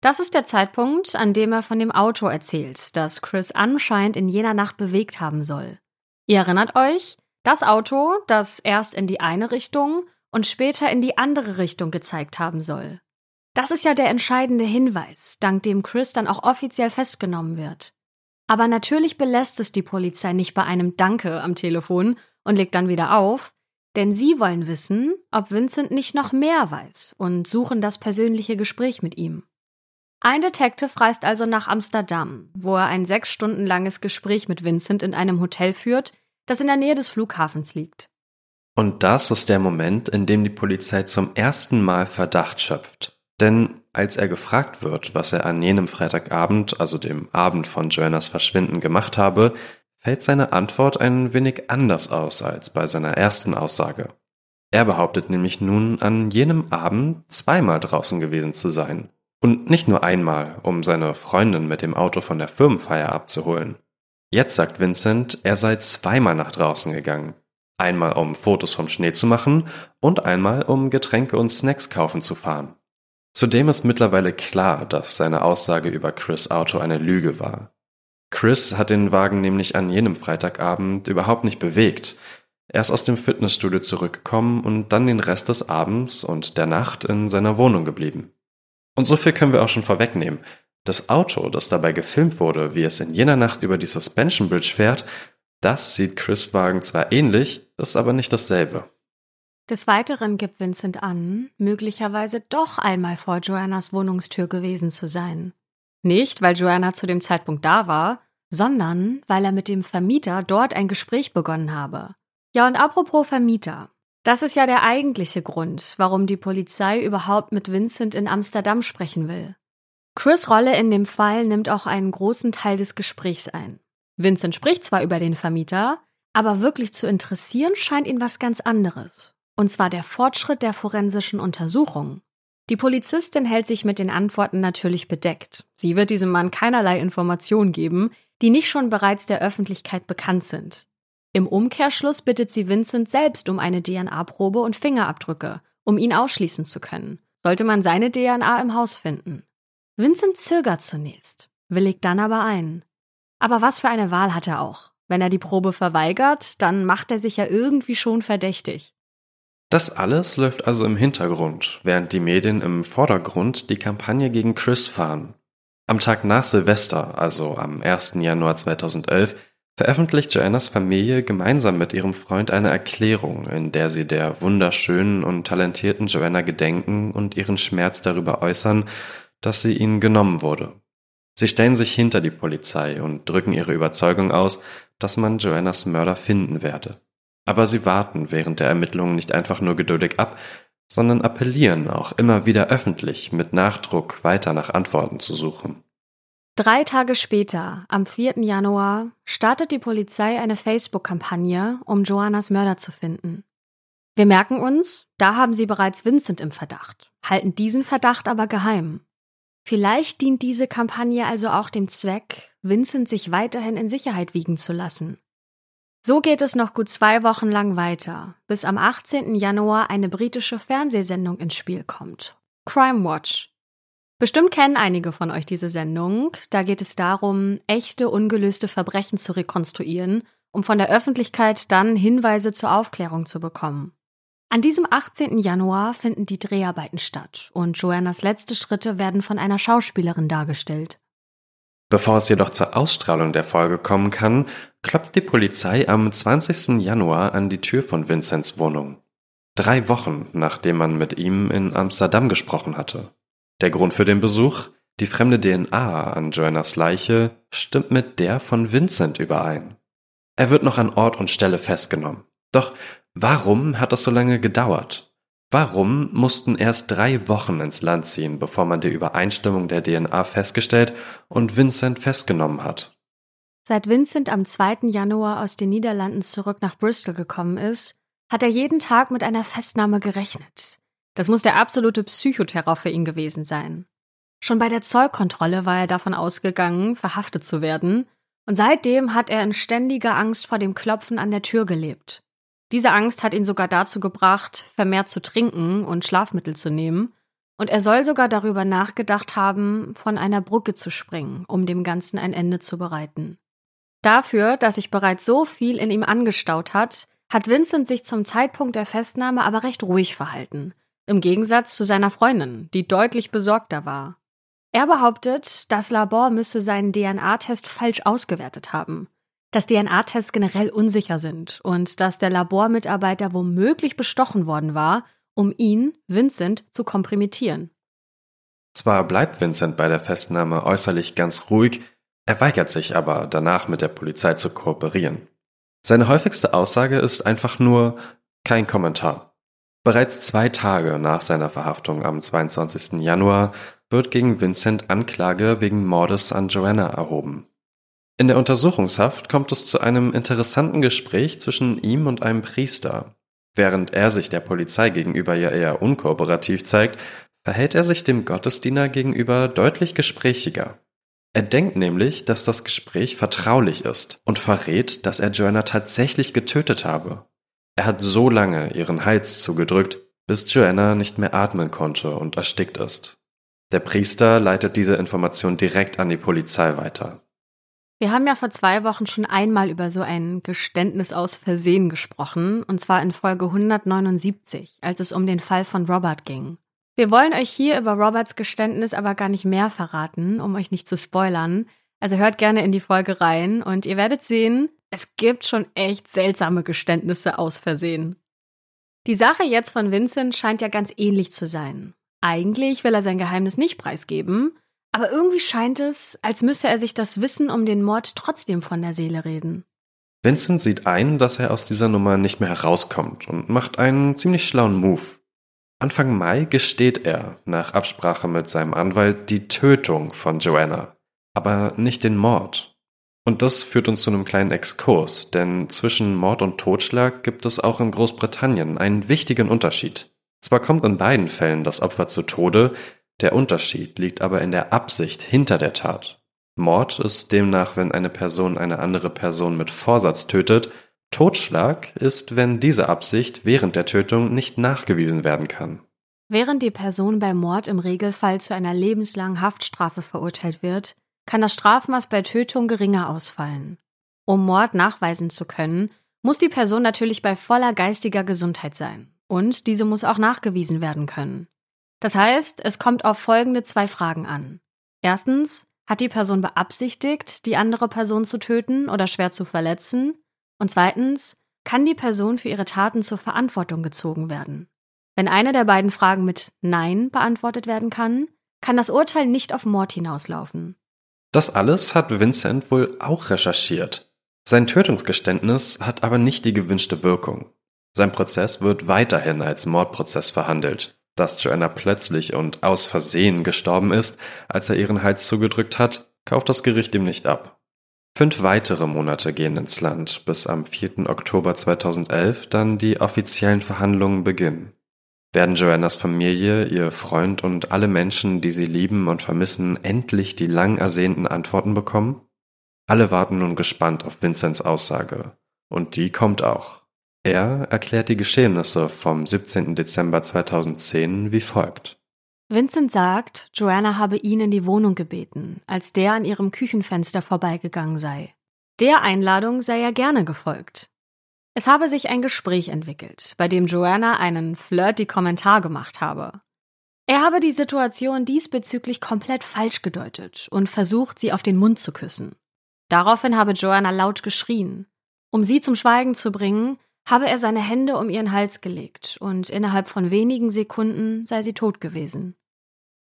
Das ist der Zeitpunkt, an dem er von dem Auto erzählt, das Chris anscheinend in jener Nacht bewegt haben soll. Ihr erinnert euch? Das Auto, das erst in die eine Richtung und später in die andere Richtung gezeigt haben soll. Das ist ja der entscheidende Hinweis, dank dem Chris dann auch offiziell festgenommen wird. Aber natürlich belässt es die Polizei nicht bei einem Danke am Telefon und legt dann wieder auf, denn sie wollen wissen, ob Vincent nicht noch mehr weiß und suchen das persönliche Gespräch mit ihm. Ein Detective reist also nach Amsterdam, wo er ein sechs Stunden langes Gespräch mit Vincent in einem Hotel führt, das in der Nähe des Flughafens liegt. Und das ist der Moment, in dem die Polizei zum ersten Mal Verdacht schöpft. Denn Als er gefragt wird, was er an jenem Freitagabend, also dem Abend von Joannas Verschwinden, gemacht habe, fällt seine Antwort ein wenig anders aus als bei seiner ersten Aussage. Er behauptet nämlich nun, an jenem Abend zweimal draußen gewesen zu sein. Und nicht nur einmal, um seine Freundin mit dem Auto von der Firmenfeier abzuholen. Jetzt sagt Vincent, er sei zweimal nach draußen gegangen. Einmal um Fotos vom Schnee zu machen und einmal um Getränke und Snacks kaufen zu fahren. Zudem ist mittlerweile klar, dass seine Aussage über Chris Auto eine Lüge war. Chris hat den Wagen nämlich an jenem Freitagabend überhaupt nicht bewegt. Er ist aus dem Fitnessstudio zurückgekommen und dann den Rest des Abends und der Nacht in seiner Wohnung geblieben. Und so viel können wir auch schon vorwegnehmen. Das Auto, das dabei gefilmt wurde, wie es in jener Nacht über die Suspension Bridge fährt, das sieht Chris Wagen zwar ähnlich, ist aber nicht dasselbe. Des Weiteren gibt Vincent an, möglicherweise doch einmal vor Joannas Wohnungstür gewesen zu sein. Nicht, weil Joanna zu dem Zeitpunkt da war, sondern weil er mit dem Vermieter dort ein Gespräch begonnen habe. Ja, und apropos Vermieter. Das ist ja der eigentliche Grund, warum die Polizei überhaupt mit Vincent in Amsterdam sprechen will. Chris Rolle in dem Fall nimmt auch einen großen Teil des Gesprächs ein. Vincent spricht zwar über den Vermieter, aber wirklich zu interessieren scheint ihn was ganz anderes. Und zwar der Fortschritt der forensischen Untersuchung. Die Polizistin hält sich mit den Antworten natürlich bedeckt. Sie wird diesem Mann keinerlei Informationen geben, die nicht schon bereits der Öffentlichkeit bekannt sind. Im Umkehrschluss bittet sie Vincent selbst um eine DNA-Probe und Fingerabdrücke, um ihn ausschließen zu können, sollte man seine DNA im Haus finden. Vincent zögert zunächst, willigt dann aber ein. Aber was für eine Wahl hat er auch? Wenn er die Probe verweigert, dann macht er sich ja irgendwie schon verdächtig. Das alles läuft also im Hintergrund, während die Medien im Vordergrund die Kampagne gegen Chris fahren. Am Tag nach Silvester, also am 1. Januar 2011, veröffentlicht Joannas Familie gemeinsam mit ihrem Freund eine Erklärung, in der sie der wunderschönen und talentierten Joanna gedenken und ihren Schmerz darüber äußern, dass sie ihnen genommen wurde. Sie stellen sich hinter die Polizei und drücken ihre Überzeugung aus, dass man Joannas Mörder finden werde. Aber sie warten während der Ermittlungen nicht einfach nur geduldig ab, sondern appellieren auch immer wieder öffentlich mit Nachdruck weiter nach Antworten zu suchen. Drei Tage später, am 4. Januar, startet die Polizei eine Facebook-Kampagne, um Joannas Mörder zu finden. Wir merken uns, da haben sie bereits Vincent im Verdacht, halten diesen Verdacht aber geheim. Vielleicht dient diese Kampagne also auch dem Zweck, Vincent sich weiterhin in Sicherheit wiegen zu lassen. So geht es noch gut zwei Wochen lang weiter, bis am 18. Januar eine britische Fernsehsendung ins Spiel kommt. Crime Watch. Bestimmt kennen einige von euch diese Sendung. Da geht es darum, echte ungelöste Verbrechen zu rekonstruieren, um von der Öffentlichkeit dann Hinweise zur Aufklärung zu bekommen. An diesem 18. Januar finden die Dreharbeiten statt und Joannas letzte Schritte werden von einer Schauspielerin dargestellt. Bevor es jedoch zur Ausstrahlung der Folge kommen kann, klopft die Polizei am 20. Januar an die Tür von Vincents Wohnung. Drei Wochen nachdem man mit ihm in Amsterdam gesprochen hatte. Der Grund für den Besuch? Die fremde DNA an Joannas Leiche stimmt mit der von Vincent überein. Er wird noch an Ort und Stelle festgenommen. Doch Warum hat das so lange gedauert? Warum mussten erst drei Wochen ins Land ziehen, bevor man die Übereinstimmung der DNA festgestellt und Vincent festgenommen hat? Seit Vincent am 2. Januar aus den Niederlanden zurück nach Bristol gekommen ist, hat er jeden Tag mit einer Festnahme gerechnet. Das muss der absolute Psychoterror für ihn gewesen sein. Schon bei der Zollkontrolle war er davon ausgegangen, verhaftet zu werden, und seitdem hat er in ständiger Angst vor dem Klopfen an der Tür gelebt. Diese Angst hat ihn sogar dazu gebracht, vermehrt zu trinken und Schlafmittel zu nehmen, und er soll sogar darüber nachgedacht haben, von einer Brücke zu springen, um dem Ganzen ein Ende zu bereiten. Dafür, dass sich bereits so viel in ihm angestaut hat, hat Vincent sich zum Zeitpunkt der Festnahme aber recht ruhig verhalten, im Gegensatz zu seiner Freundin, die deutlich besorgter war. Er behauptet, das Labor müsse seinen DNA-Test falsch ausgewertet haben dass DNA-Tests generell unsicher sind und dass der Labormitarbeiter womöglich bestochen worden war, um ihn, Vincent, zu kompromittieren. Zwar bleibt Vincent bei der Festnahme äußerlich ganz ruhig, er weigert sich aber danach mit der Polizei zu kooperieren. Seine häufigste Aussage ist einfach nur kein Kommentar. Bereits zwei Tage nach seiner Verhaftung am 22. Januar wird gegen Vincent Anklage wegen Mordes an Joanna erhoben. In der Untersuchungshaft kommt es zu einem interessanten Gespräch zwischen ihm und einem Priester. Während er sich der Polizei gegenüber ja eher unkooperativ zeigt, verhält er sich dem Gottesdiener gegenüber deutlich gesprächiger. Er denkt nämlich, dass das Gespräch vertraulich ist und verrät, dass er Joanna tatsächlich getötet habe. Er hat so lange ihren Hals zugedrückt, bis Joanna nicht mehr atmen konnte und erstickt ist. Der Priester leitet diese Information direkt an die Polizei weiter. Wir haben ja vor zwei Wochen schon einmal über so ein Geständnis aus Versehen gesprochen, und zwar in Folge 179, als es um den Fall von Robert ging. Wir wollen euch hier über Roberts Geständnis aber gar nicht mehr verraten, um euch nicht zu spoilern. Also hört gerne in die Folge rein und ihr werdet sehen, es gibt schon echt seltsame Geständnisse aus Versehen. Die Sache jetzt von Vincent scheint ja ganz ähnlich zu sein. Eigentlich will er sein Geheimnis nicht preisgeben, aber irgendwie scheint es, als müsse er sich das Wissen um den Mord trotzdem von der Seele reden. Vincent sieht ein, dass er aus dieser Nummer nicht mehr herauskommt und macht einen ziemlich schlauen Move. Anfang Mai gesteht er, nach Absprache mit seinem Anwalt, die Tötung von Joanna, aber nicht den Mord. Und das führt uns zu einem kleinen Exkurs, denn zwischen Mord und Totschlag gibt es auch in Großbritannien einen wichtigen Unterschied. Zwar kommt in beiden Fällen das Opfer zu Tode, der Unterschied liegt aber in der Absicht hinter der Tat. Mord ist demnach, wenn eine Person eine andere Person mit Vorsatz tötet, Totschlag ist, wenn diese Absicht während der Tötung nicht nachgewiesen werden kann. Während die Person bei Mord im Regelfall zu einer lebenslangen Haftstrafe verurteilt wird, kann das Strafmaß bei Tötung geringer ausfallen. Um Mord nachweisen zu können, muss die Person natürlich bei voller geistiger Gesundheit sein. Und diese muss auch nachgewiesen werden können. Das heißt, es kommt auf folgende zwei Fragen an. Erstens, hat die Person beabsichtigt, die andere Person zu töten oder schwer zu verletzen? Und zweitens, kann die Person für ihre Taten zur Verantwortung gezogen werden? Wenn eine der beiden Fragen mit Nein beantwortet werden kann, kann das Urteil nicht auf Mord hinauslaufen. Das alles hat Vincent wohl auch recherchiert. Sein Tötungsgeständnis hat aber nicht die gewünschte Wirkung. Sein Prozess wird weiterhin als Mordprozess verhandelt. Dass Joanna plötzlich und aus Versehen gestorben ist, als er ihren Hals zugedrückt hat, kauft das Gericht ihm nicht ab. Fünf weitere Monate gehen ins Land, bis am 4. Oktober 2011 dann die offiziellen Verhandlungen beginnen. Werden Joannas Familie, ihr Freund und alle Menschen, die sie lieben und vermissen, endlich die lang ersehnten Antworten bekommen? Alle warten nun gespannt auf Vincents Aussage. Und die kommt auch. Er erklärt die Geschehnisse vom 17. Dezember 2010 wie folgt. Vincent sagt, Joanna habe ihn in die Wohnung gebeten, als der an ihrem Küchenfenster vorbeigegangen sei. Der Einladung sei er gerne gefolgt. Es habe sich ein Gespräch entwickelt, bei dem Joanna einen flirty Kommentar gemacht habe. Er habe die Situation diesbezüglich komplett falsch gedeutet und versucht, sie auf den Mund zu küssen. Daraufhin habe Joanna laut geschrien. Um sie zum Schweigen zu bringen, habe er seine Hände um ihren Hals gelegt und innerhalb von wenigen Sekunden sei sie tot gewesen.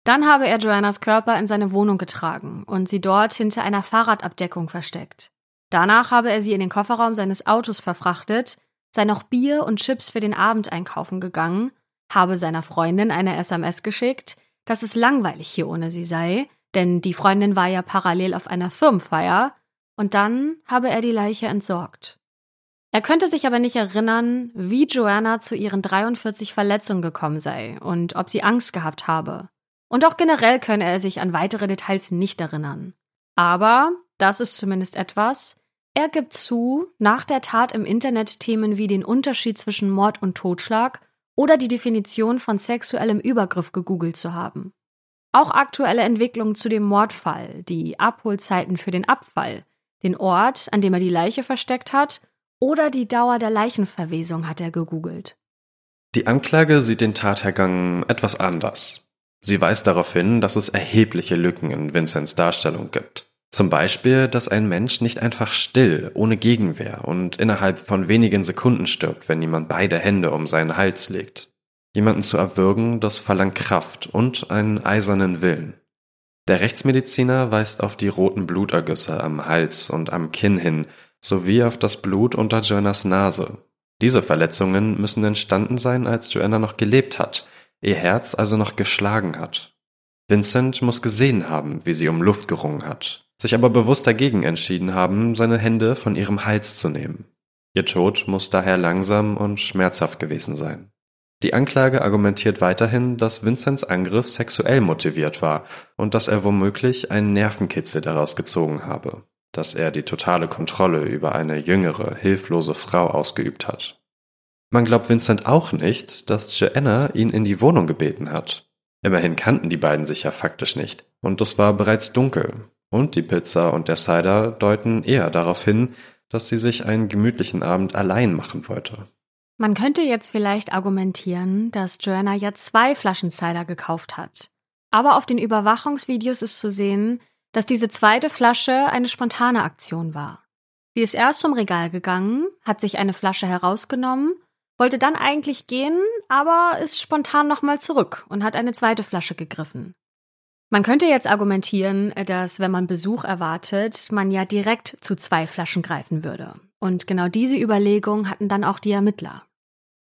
Dann habe er Joannas Körper in seine Wohnung getragen und sie dort hinter einer Fahrradabdeckung versteckt. Danach habe er sie in den Kofferraum seines Autos verfrachtet, sei noch Bier und Chips für den Abend einkaufen gegangen, habe seiner Freundin eine SMS geschickt, dass es langweilig hier ohne sie sei, denn die Freundin war ja parallel auf einer Firmenfeier, und dann habe er die Leiche entsorgt. Er könnte sich aber nicht erinnern, wie Joanna zu ihren 43 Verletzungen gekommen sei und ob sie Angst gehabt habe. Und auch generell könne er sich an weitere Details nicht erinnern. Aber, das ist zumindest etwas, er gibt zu, nach der Tat im Internet Themen wie den Unterschied zwischen Mord und Totschlag oder die Definition von sexuellem Übergriff gegoogelt zu haben. Auch aktuelle Entwicklungen zu dem Mordfall, die Abholzeiten für den Abfall, den Ort, an dem er die Leiche versteckt hat oder die Dauer der Leichenverwesung hat er gegoogelt. Die Anklage sieht den Tathergang etwas anders. Sie weist darauf hin, dass es erhebliche Lücken in Vincents Darstellung gibt. Zum Beispiel, dass ein Mensch nicht einfach still, ohne Gegenwehr und innerhalb von wenigen Sekunden stirbt, wenn jemand beide Hände um seinen Hals legt. Jemanden zu erwürgen, das verlangt Kraft und einen eisernen Willen. Der Rechtsmediziner weist auf die roten Blutergüsse am Hals und am Kinn hin, sowie auf das Blut unter Joannas Nase. Diese Verletzungen müssen entstanden sein, als Joanna noch gelebt hat, ihr Herz also noch geschlagen hat. Vincent muss gesehen haben, wie sie um Luft gerungen hat, sich aber bewusst dagegen entschieden haben, seine Hände von ihrem Hals zu nehmen. Ihr Tod muss daher langsam und schmerzhaft gewesen sein. Die Anklage argumentiert weiterhin, dass Vincents Angriff sexuell motiviert war und dass er womöglich einen Nervenkitzel daraus gezogen habe, dass er die totale Kontrolle über eine jüngere, hilflose Frau ausgeübt hat. Man glaubt Vincent auch nicht, dass Joanna ihn in die Wohnung gebeten hat. Immerhin kannten die beiden sich ja faktisch nicht. Und es war bereits dunkel. Und die Pizza und der Cider deuten eher darauf hin, dass sie sich einen gemütlichen Abend allein machen wollte. Man könnte jetzt vielleicht argumentieren, dass Joanna ja zwei Flaschen Cider gekauft hat. Aber auf den Überwachungsvideos ist zu sehen, dass diese zweite Flasche eine spontane Aktion war. Sie ist erst zum Regal gegangen, hat sich eine Flasche herausgenommen wollte dann eigentlich gehen, aber ist spontan nochmal zurück und hat eine zweite Flasche gegriffen. Man könnte jetzt argumentieren, dass wenn man Besuch erwartet, man ja direkt zu zwei Flaschen greifen würde. Und genau diese Überlegung hatten dann auch die Ermittler.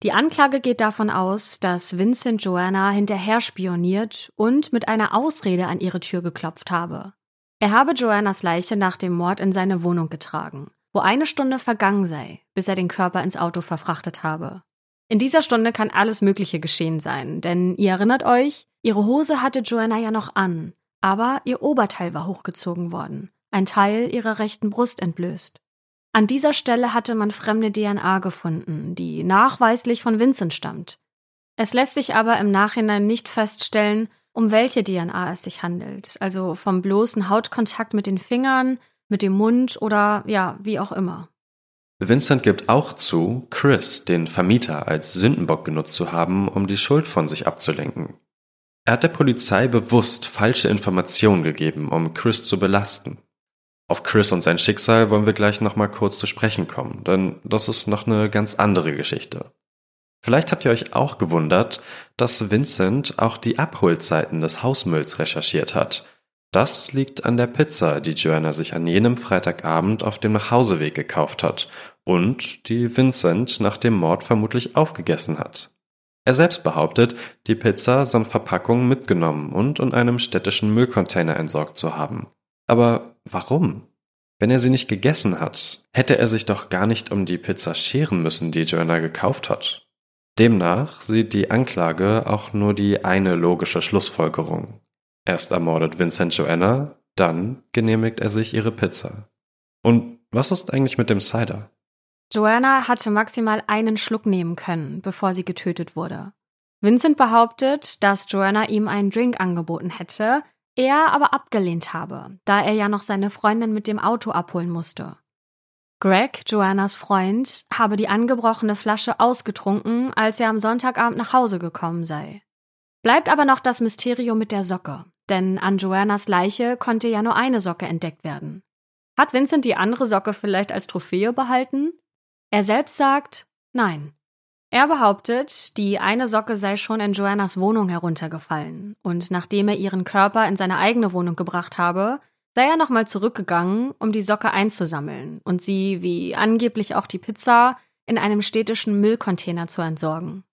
Die Anklage geht davon aus, dass Vincent Joanna hinterher spioniert und mit einer Ausrede an ihre Tür geklopft habe. Er habe Joannas Leiche nach dem Mord in seine Wohnung getragen wo eine Stunde vergangen sei, bis er den Körper ins Auto verfrachtet habe. In dieser Stunde kann alles Mögliche geschehen sein, denn ihr erinnert euch, ihre Hose hatte Joanna ja noch an, aber ihr Oberteil war hochgezogen worden, ein Teil ihrer rechten Brust entblößt. An dieser Stelle hatte man fremde DNA gefunden, die nachweislich von Vincent stammt. Es lässt sich aber im Nachhinein nicht feststellen, um welche DNA es sich handelt, also vom bloßen Hautkontakt mit den Fingern mit dem Mund oder ja, wie auch immer. Vincent gibt auch zu, Chris, den Vermieter, als Sündenbock genutzt zu haben, um die Schuld von sich abzulenken. Er hat der Polizei bewusst falsche Informationen gegeben, um Chris zu belasten. Auf Chris und sein Schicksal wollen wir gleich nochmal kurz zu sprechen kommen, denn das ist noch eine ganz andere Geschichte. Vielleicht habt ihr euch auch gewundert, dass Vincent auch die Abholzeiten des Hausmülls recherchiert hat das liegt an der Pizza, die Joanna sich an jenem Freitagabend auf dem Nachhauseweg gekauft hat und die Vincent nach dem Mord vermutlich aufgegessen hat. Er selbst behauptet, die Pizza samt Verpackung mitgenommen und in einem städtischen Müllcontainer entsorgt zu haben. Aber warum? Wenn er sie nicht gegessen hat, hätte er sich doch gar nicht um die Pizza scheren müssen, die Joanna gekauft hat. Demnach sieht die Anklage auch nur die eine logische Schlussfolgerung. Erst ermordet Vincent Joanna, dann genehmigt er sich ihre Pizza. Und was ist eigentlich mit dem Cider? Joanna hatte maximal einen Schluck nehmen können, bevor sie getötet wurde. Vincent behauptet, dass Joanna ihm einen Drink angeboten hätte, er aber abgelehnt habe, da er ja noch seine Freundin mit dem Auto abholen musste. Greg, Joannas Freund, habe die angebrochene Flasche ausgetrunken, als er am Sonntagabend nach Hause gekommen sei. Bleibt aber noch das Mysterium mit der Socke, denn an Joannas Leiche konnte ja nur eine Socke entdeckt werden. Hat Vincent die andere Socke vielleicht als Trophäe behalten? Er selbst sagt nein. Er behauptet, die eine Socke sei schon in Joannas Wohnung heruntergefallen, und nachdem er ihren Körper in seine eigene Wohnung gebracht habe, sei er nochmal zurückgegangen, um die Socke einzusammeln und sie, wie angeblich auch die Pizza, in einem städtischen Müllcontainer zu entsorgen.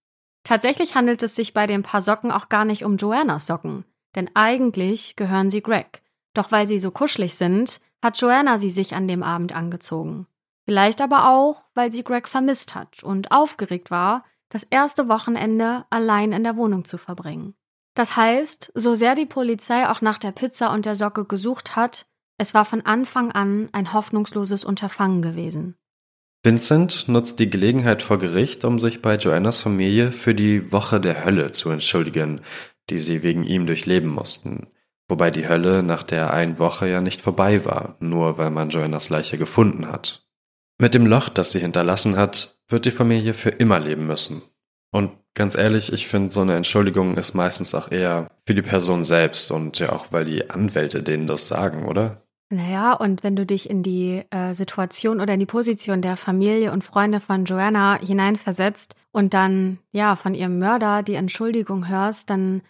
Tatsächlich handelt es sich bei den paar Socken auch gar nicht um Joannas Socken, denn eigentlich gehören sie Greg. Doch weil sie so kuschelig sind, hat Joanna sie sich an dem Abend angezogen. Vielleicht aber auch, weil sie Greg vermisst hat und aufgeregt war, das erste Wochenende allein in der Wohnung zu verbringen. Das heißt, so sehr die Polizei auch nach der Pizza und der Socke gesucht hat, es war von Anfang an ein hoffnungsloses Unterfangen gewesen. Vincent nutzt die Gelegenheit vor Gericht, um sich bei Joannas Familie für die Woche der Hölle zu entschuldigen, die sie wegen ihm durchleben mussten. Wobei die Hölle nach der einen Woche ja nicht vorbei war, nur weil man Joannas Leiche gefunden hat. Mit dem Loch, das sie hinterlassen hat, wird die Familie für immer leben müssen. Und ganz ehrlich, ich finde, so eine Entschuldigung ist meistens auch eher für die Person selbst und ja auch, weil die Anwälte denen das sagen, oder? Naja, und wenn du dich in die äh, Situation oder in die Position der Familie und Freunde von Joanna hineinversetzt und dann ja von ihrem Mörder die Entschuldigung hörst, dann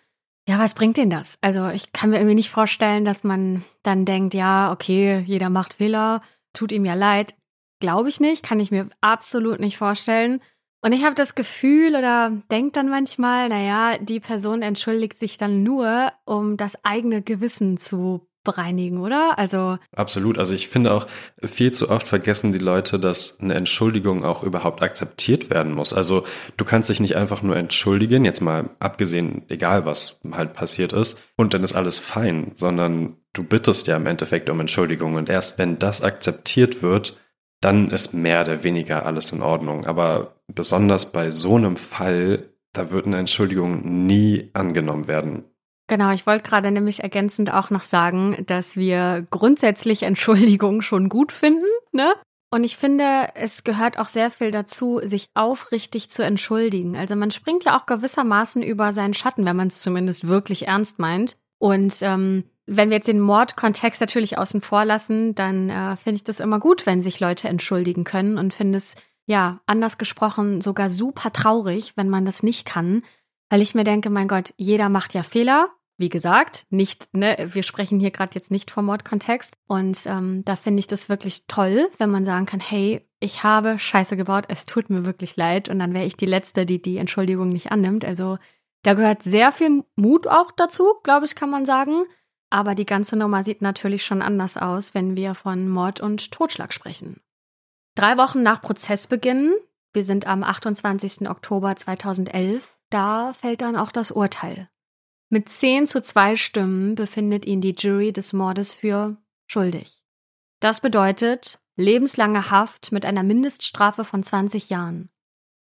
ja, was bringt denn das? Also ich kann mir irgendwie nicht vorstellen, dass man dann denkt, ja, okay, jeder macht Fehler, tut ihm ja leid. Glaube ich nicht, kann ich mir absolut nicht vorstellen. Und ich habe das Gefühl oder denke dann manchmal, naja, die Person entschuldigt sich dann nur, um das eigene Gewissen zu bereinigen, oder? Also absolut. Also ich finde auch viel zu oft vergessen die Leute, dass eine Entschuldigung auch überhaupt akzeptiert werden muss. Also du kannst dich nicht einfach nur entschuldigen, jetzt mal abgesehen, egal was halt passiert ist, und dann ist alles fein, sondern du bittest ja im Endeffekt um Entschuldigung und erst wenn das akzeptiert wird, dann ist mehr oder weniger alles in Ordnung. Aber besonders bei so einem Fall, da wird eine Entschuldigung nie angenommen werden. Genau, ich wollte gerade nämlich ergänzend auch noch sagen, dass wir grundsätzlich Entschuldigungen schon gut finden, ne? Und ich finde, es gehört auch sehr viel dazu, sich aufrichtig zu entschuldigen. Also man springt ja auch gewissermaßen über seinen Schatten, wenn man es zumindest wirklich ernst meint. Und ähm, wenn wir jetzt den Mordkontext natürlich außen vor lassen, dann äh, finde ich das immer gut, wenn sich Leute entschuldigen können und finde es, ja, anders gesprochen, sogar super traurig, wenn man das nicht kann. Weil ich mir denke, mein Gott, jeder macht ja Fehler wie gesagt, nicht, ne, wir sprechen hier gerade jetzt nicht vom Mordkontext. Und ähm, da finde ich das wirklich toll, wenn man sagen kann, hey, ich habe Scheiße gebaut, es tut mir wirklich leid. Und dann wäre ich die Letzte, die die Entschuldigung nicht annimmt. Also da gehört sehr viel Mut auch dazu, glaube ich, kann man sagen. Aber die ganze Nummer sieht natürlich schon anders aus, wenn wir von Mord und Totschlag sprechen. Drei Wochen nach Prozessbeginn, wir sind am 28. Oktober 2011, da fällt dann auch das Urteil. Mit zehn zu zwei Stimmen befindet ihn die Jury des Mordes für schuldig. Das bedeutet lebenslange Haft mit einer Mindeststrafe von 20 Jahren.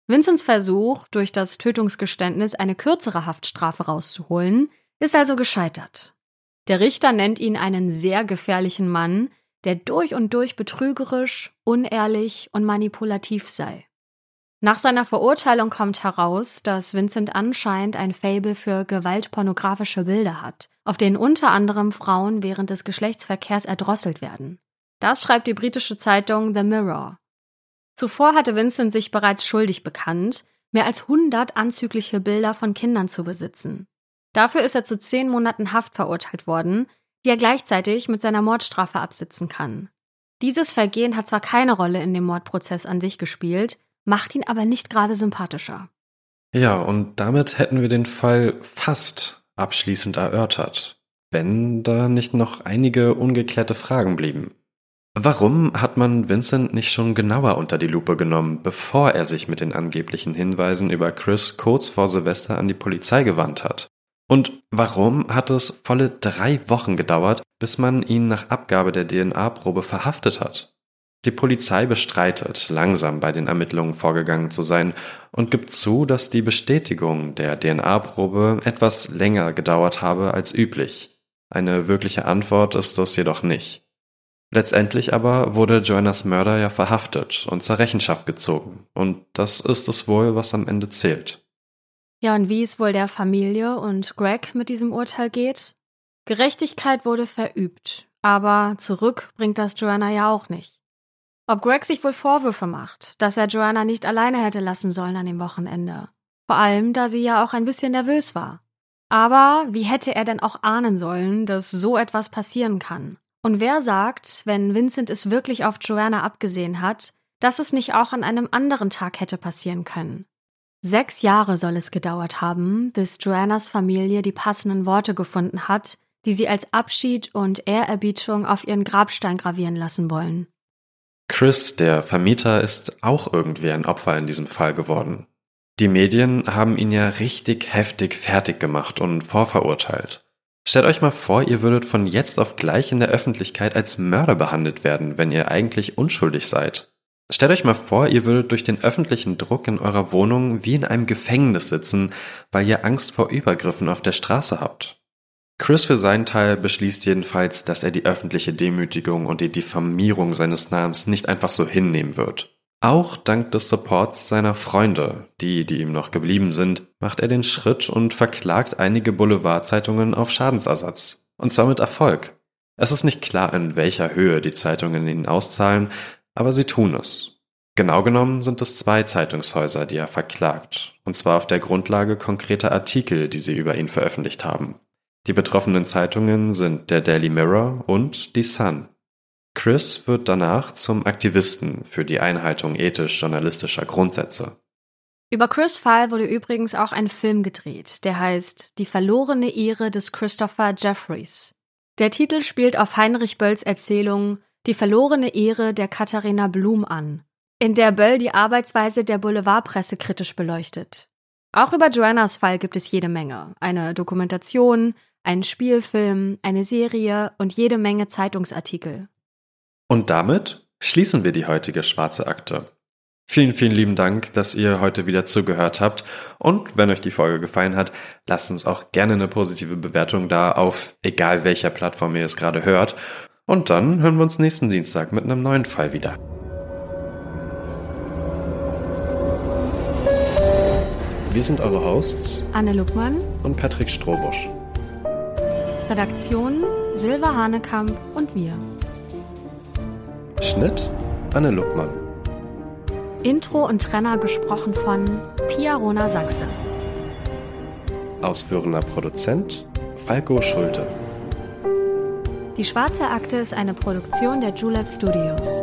Vincents Versuch, durch das Tötungsgeständnis eine kürzere Haftstrafe rauszuholen, ist also gescheitert. Der Richter nennt ihn einen sehr gefährlichen Mann, der durch und durch betrügerisch, unehrlich und manipulativ sei. Nach seiner Verurteilung kommt heraus, dass Vincent anscheinend ein Fable für gewaltpornografische Bilder hat, auf denen unter anderem Frauen während des Geschlechtsverkehrs erdrosselt werden. Das schreibt die britische Zeitung The Mirror. Zuvor hatte Vincent sich bereits schuldig bekannt, mehr als 100 anzügliche Bilder von Kindern zu besitzen. Dafür ist er zu zehn Monaten Haft verurteilt worden, die er gleichzeitig mit seiner Mordstrafe absitzen kann. Dieses Vergehen hat zwar keine Rolle in dem Mordprozess an sich gespielt, macht ihn aber nicht gerade sympathischer. Ja, und damit hätten wir den Fall fast abschließend erörtert, wenn da nicht noch einige ungeklärte Fragen blieben. Warum hat man Vincent nicht schon genauer unter die Lupe genommen, bevor er sich mit den angeblichen Hinweisen über Chris kurz vor Silvester an die Polizei gewandt hat? Und warum hat es volle drei Wochen gedauert, bis man ihn nach Abgabe der DNA-Probe verhaftet hat? Die Polizei bestreitet, langsam bei den Ermittlungen vorgegangen zu sein und gibt zu, dass die Bestätigung der DNA-Probe etwas länger gedauert habe als üblich. Eine wirkliche Antwort ist das jedoch nicht. Letztendlich aber wurde Joannas Mörder ja verhaftet und zur Rechenschaft gezogen, und das ist es wohl, was am Ende zählt. Ja, und wie es wohl der Familie und Greg mit diesem Urteil geht? Gerechtigkeit wurde verübt, aber zurück bringt das Joanna ja auch nicht. Ob Greg sich wohl Vorwürfe macht, dass er Joanna nicht alleine hätte lassen sollen an dem Wochenende. Vor allem, da sie ja auch ein bisschen nervös war. Aber wie hätte er denn auch ahnen sollen, dass so etwas passieren kann? Und wer sagt, wenn Vincent es wirklich auf Joanna abgesehen hat, dass es nicht auch an einem anderen Tag hätte passieren können? Sechs Jahre soll es gedauert haben, bis Joannas Familie die passenden Worte gefunden hat, die sie als Abschied und Ehrerbietung auf ihren Grabstein gravieren lassen wollen. Chris, der Vermieter, ist auch irgendwie ein Opfer in diesem Fall geworden. Die Medien haben ihn ja richtig heftig fertig gemacht und vorverurteilt. Stellt euch mal vor, ihr würdet von jetzt auf gleich in der Öffentlichkeit als Mörder behandelt werden, wenn ihr eigentlich unschuldig seid. Stellt euch mal vor, ihr würdet durch den öffentlichen Druck in eurer Wohnung wie in einem Gefängnis sitzen, weil ihr Angst vor Übergriffen auf der Straße habt. Chris für seinen Teil beschließt jedenfalls, dass er die öffentliche Demütigung und die Diffamierung seines Namens nicht einfach so hinnehmen wird. Auch dank des Supports seiner Freunde, die, die ihm noch geblieben sind, macht er den Schritt und verklagt einige Boulevardzeitungen auf Schadensersatz. Und zwar mit Erfolg. Es ist nicht klar, in welcher Höhe die Zeitungen ihn auszahlen, aber sie tun es. Genau genommen sind es zwei Zeitungshäuser, die er verklagt, und zwar auf der Grundlage konkreter Artikel, die sie über ihn veröffentlicht haben. Die betroffenen Zeitungen sind der Daily Mirror und die Sun. Chris wird danach zum Aktivisten für die Einhaltung ethisch-journalistischer Grundsätze. Über Chris Fall wurde übrigens auch ein Film gedreht, der heißt Die verlorene Ehre des Christopher Jeffries. Der Titel spielt auf Heinrich Bölls Erzählung Die verlorene Ehre der Katharina Blum an, in der Böll die Arbeitsweise der Boulevardpresse kritisch beleuchtet. Auch über Joannas Fall gibt es jede Menge. Eine Dokumentation, einen Spielfilm, eine Serie und jede Menge Zeitungsartikel. Und damit schließen wir die heutige schwarze Akte. Vielen, vielen lieben Dank, dass ihr heute wieder zugehört habt. Und wenn euch die Folge gefallen hat, lasst uns auch gerne eine positive Bewertung da auf egal welcher Plattform ihr es gerade hört. Und dann hören wir uns nächsten Dienstag mit einem neuen Fall wieder. Wir sind eure Hosts Anne Luckmann und Patrick Strohbusch. Redaktion Silva Hanekamp und wir. Schnitt Anne Luckmann. Intro und Trenner gesprochen von Pia Rona Sachse. Ausführender Produzent Falco Schulte. Die Schwarze Akte ist eine Produktion der Julep Studios.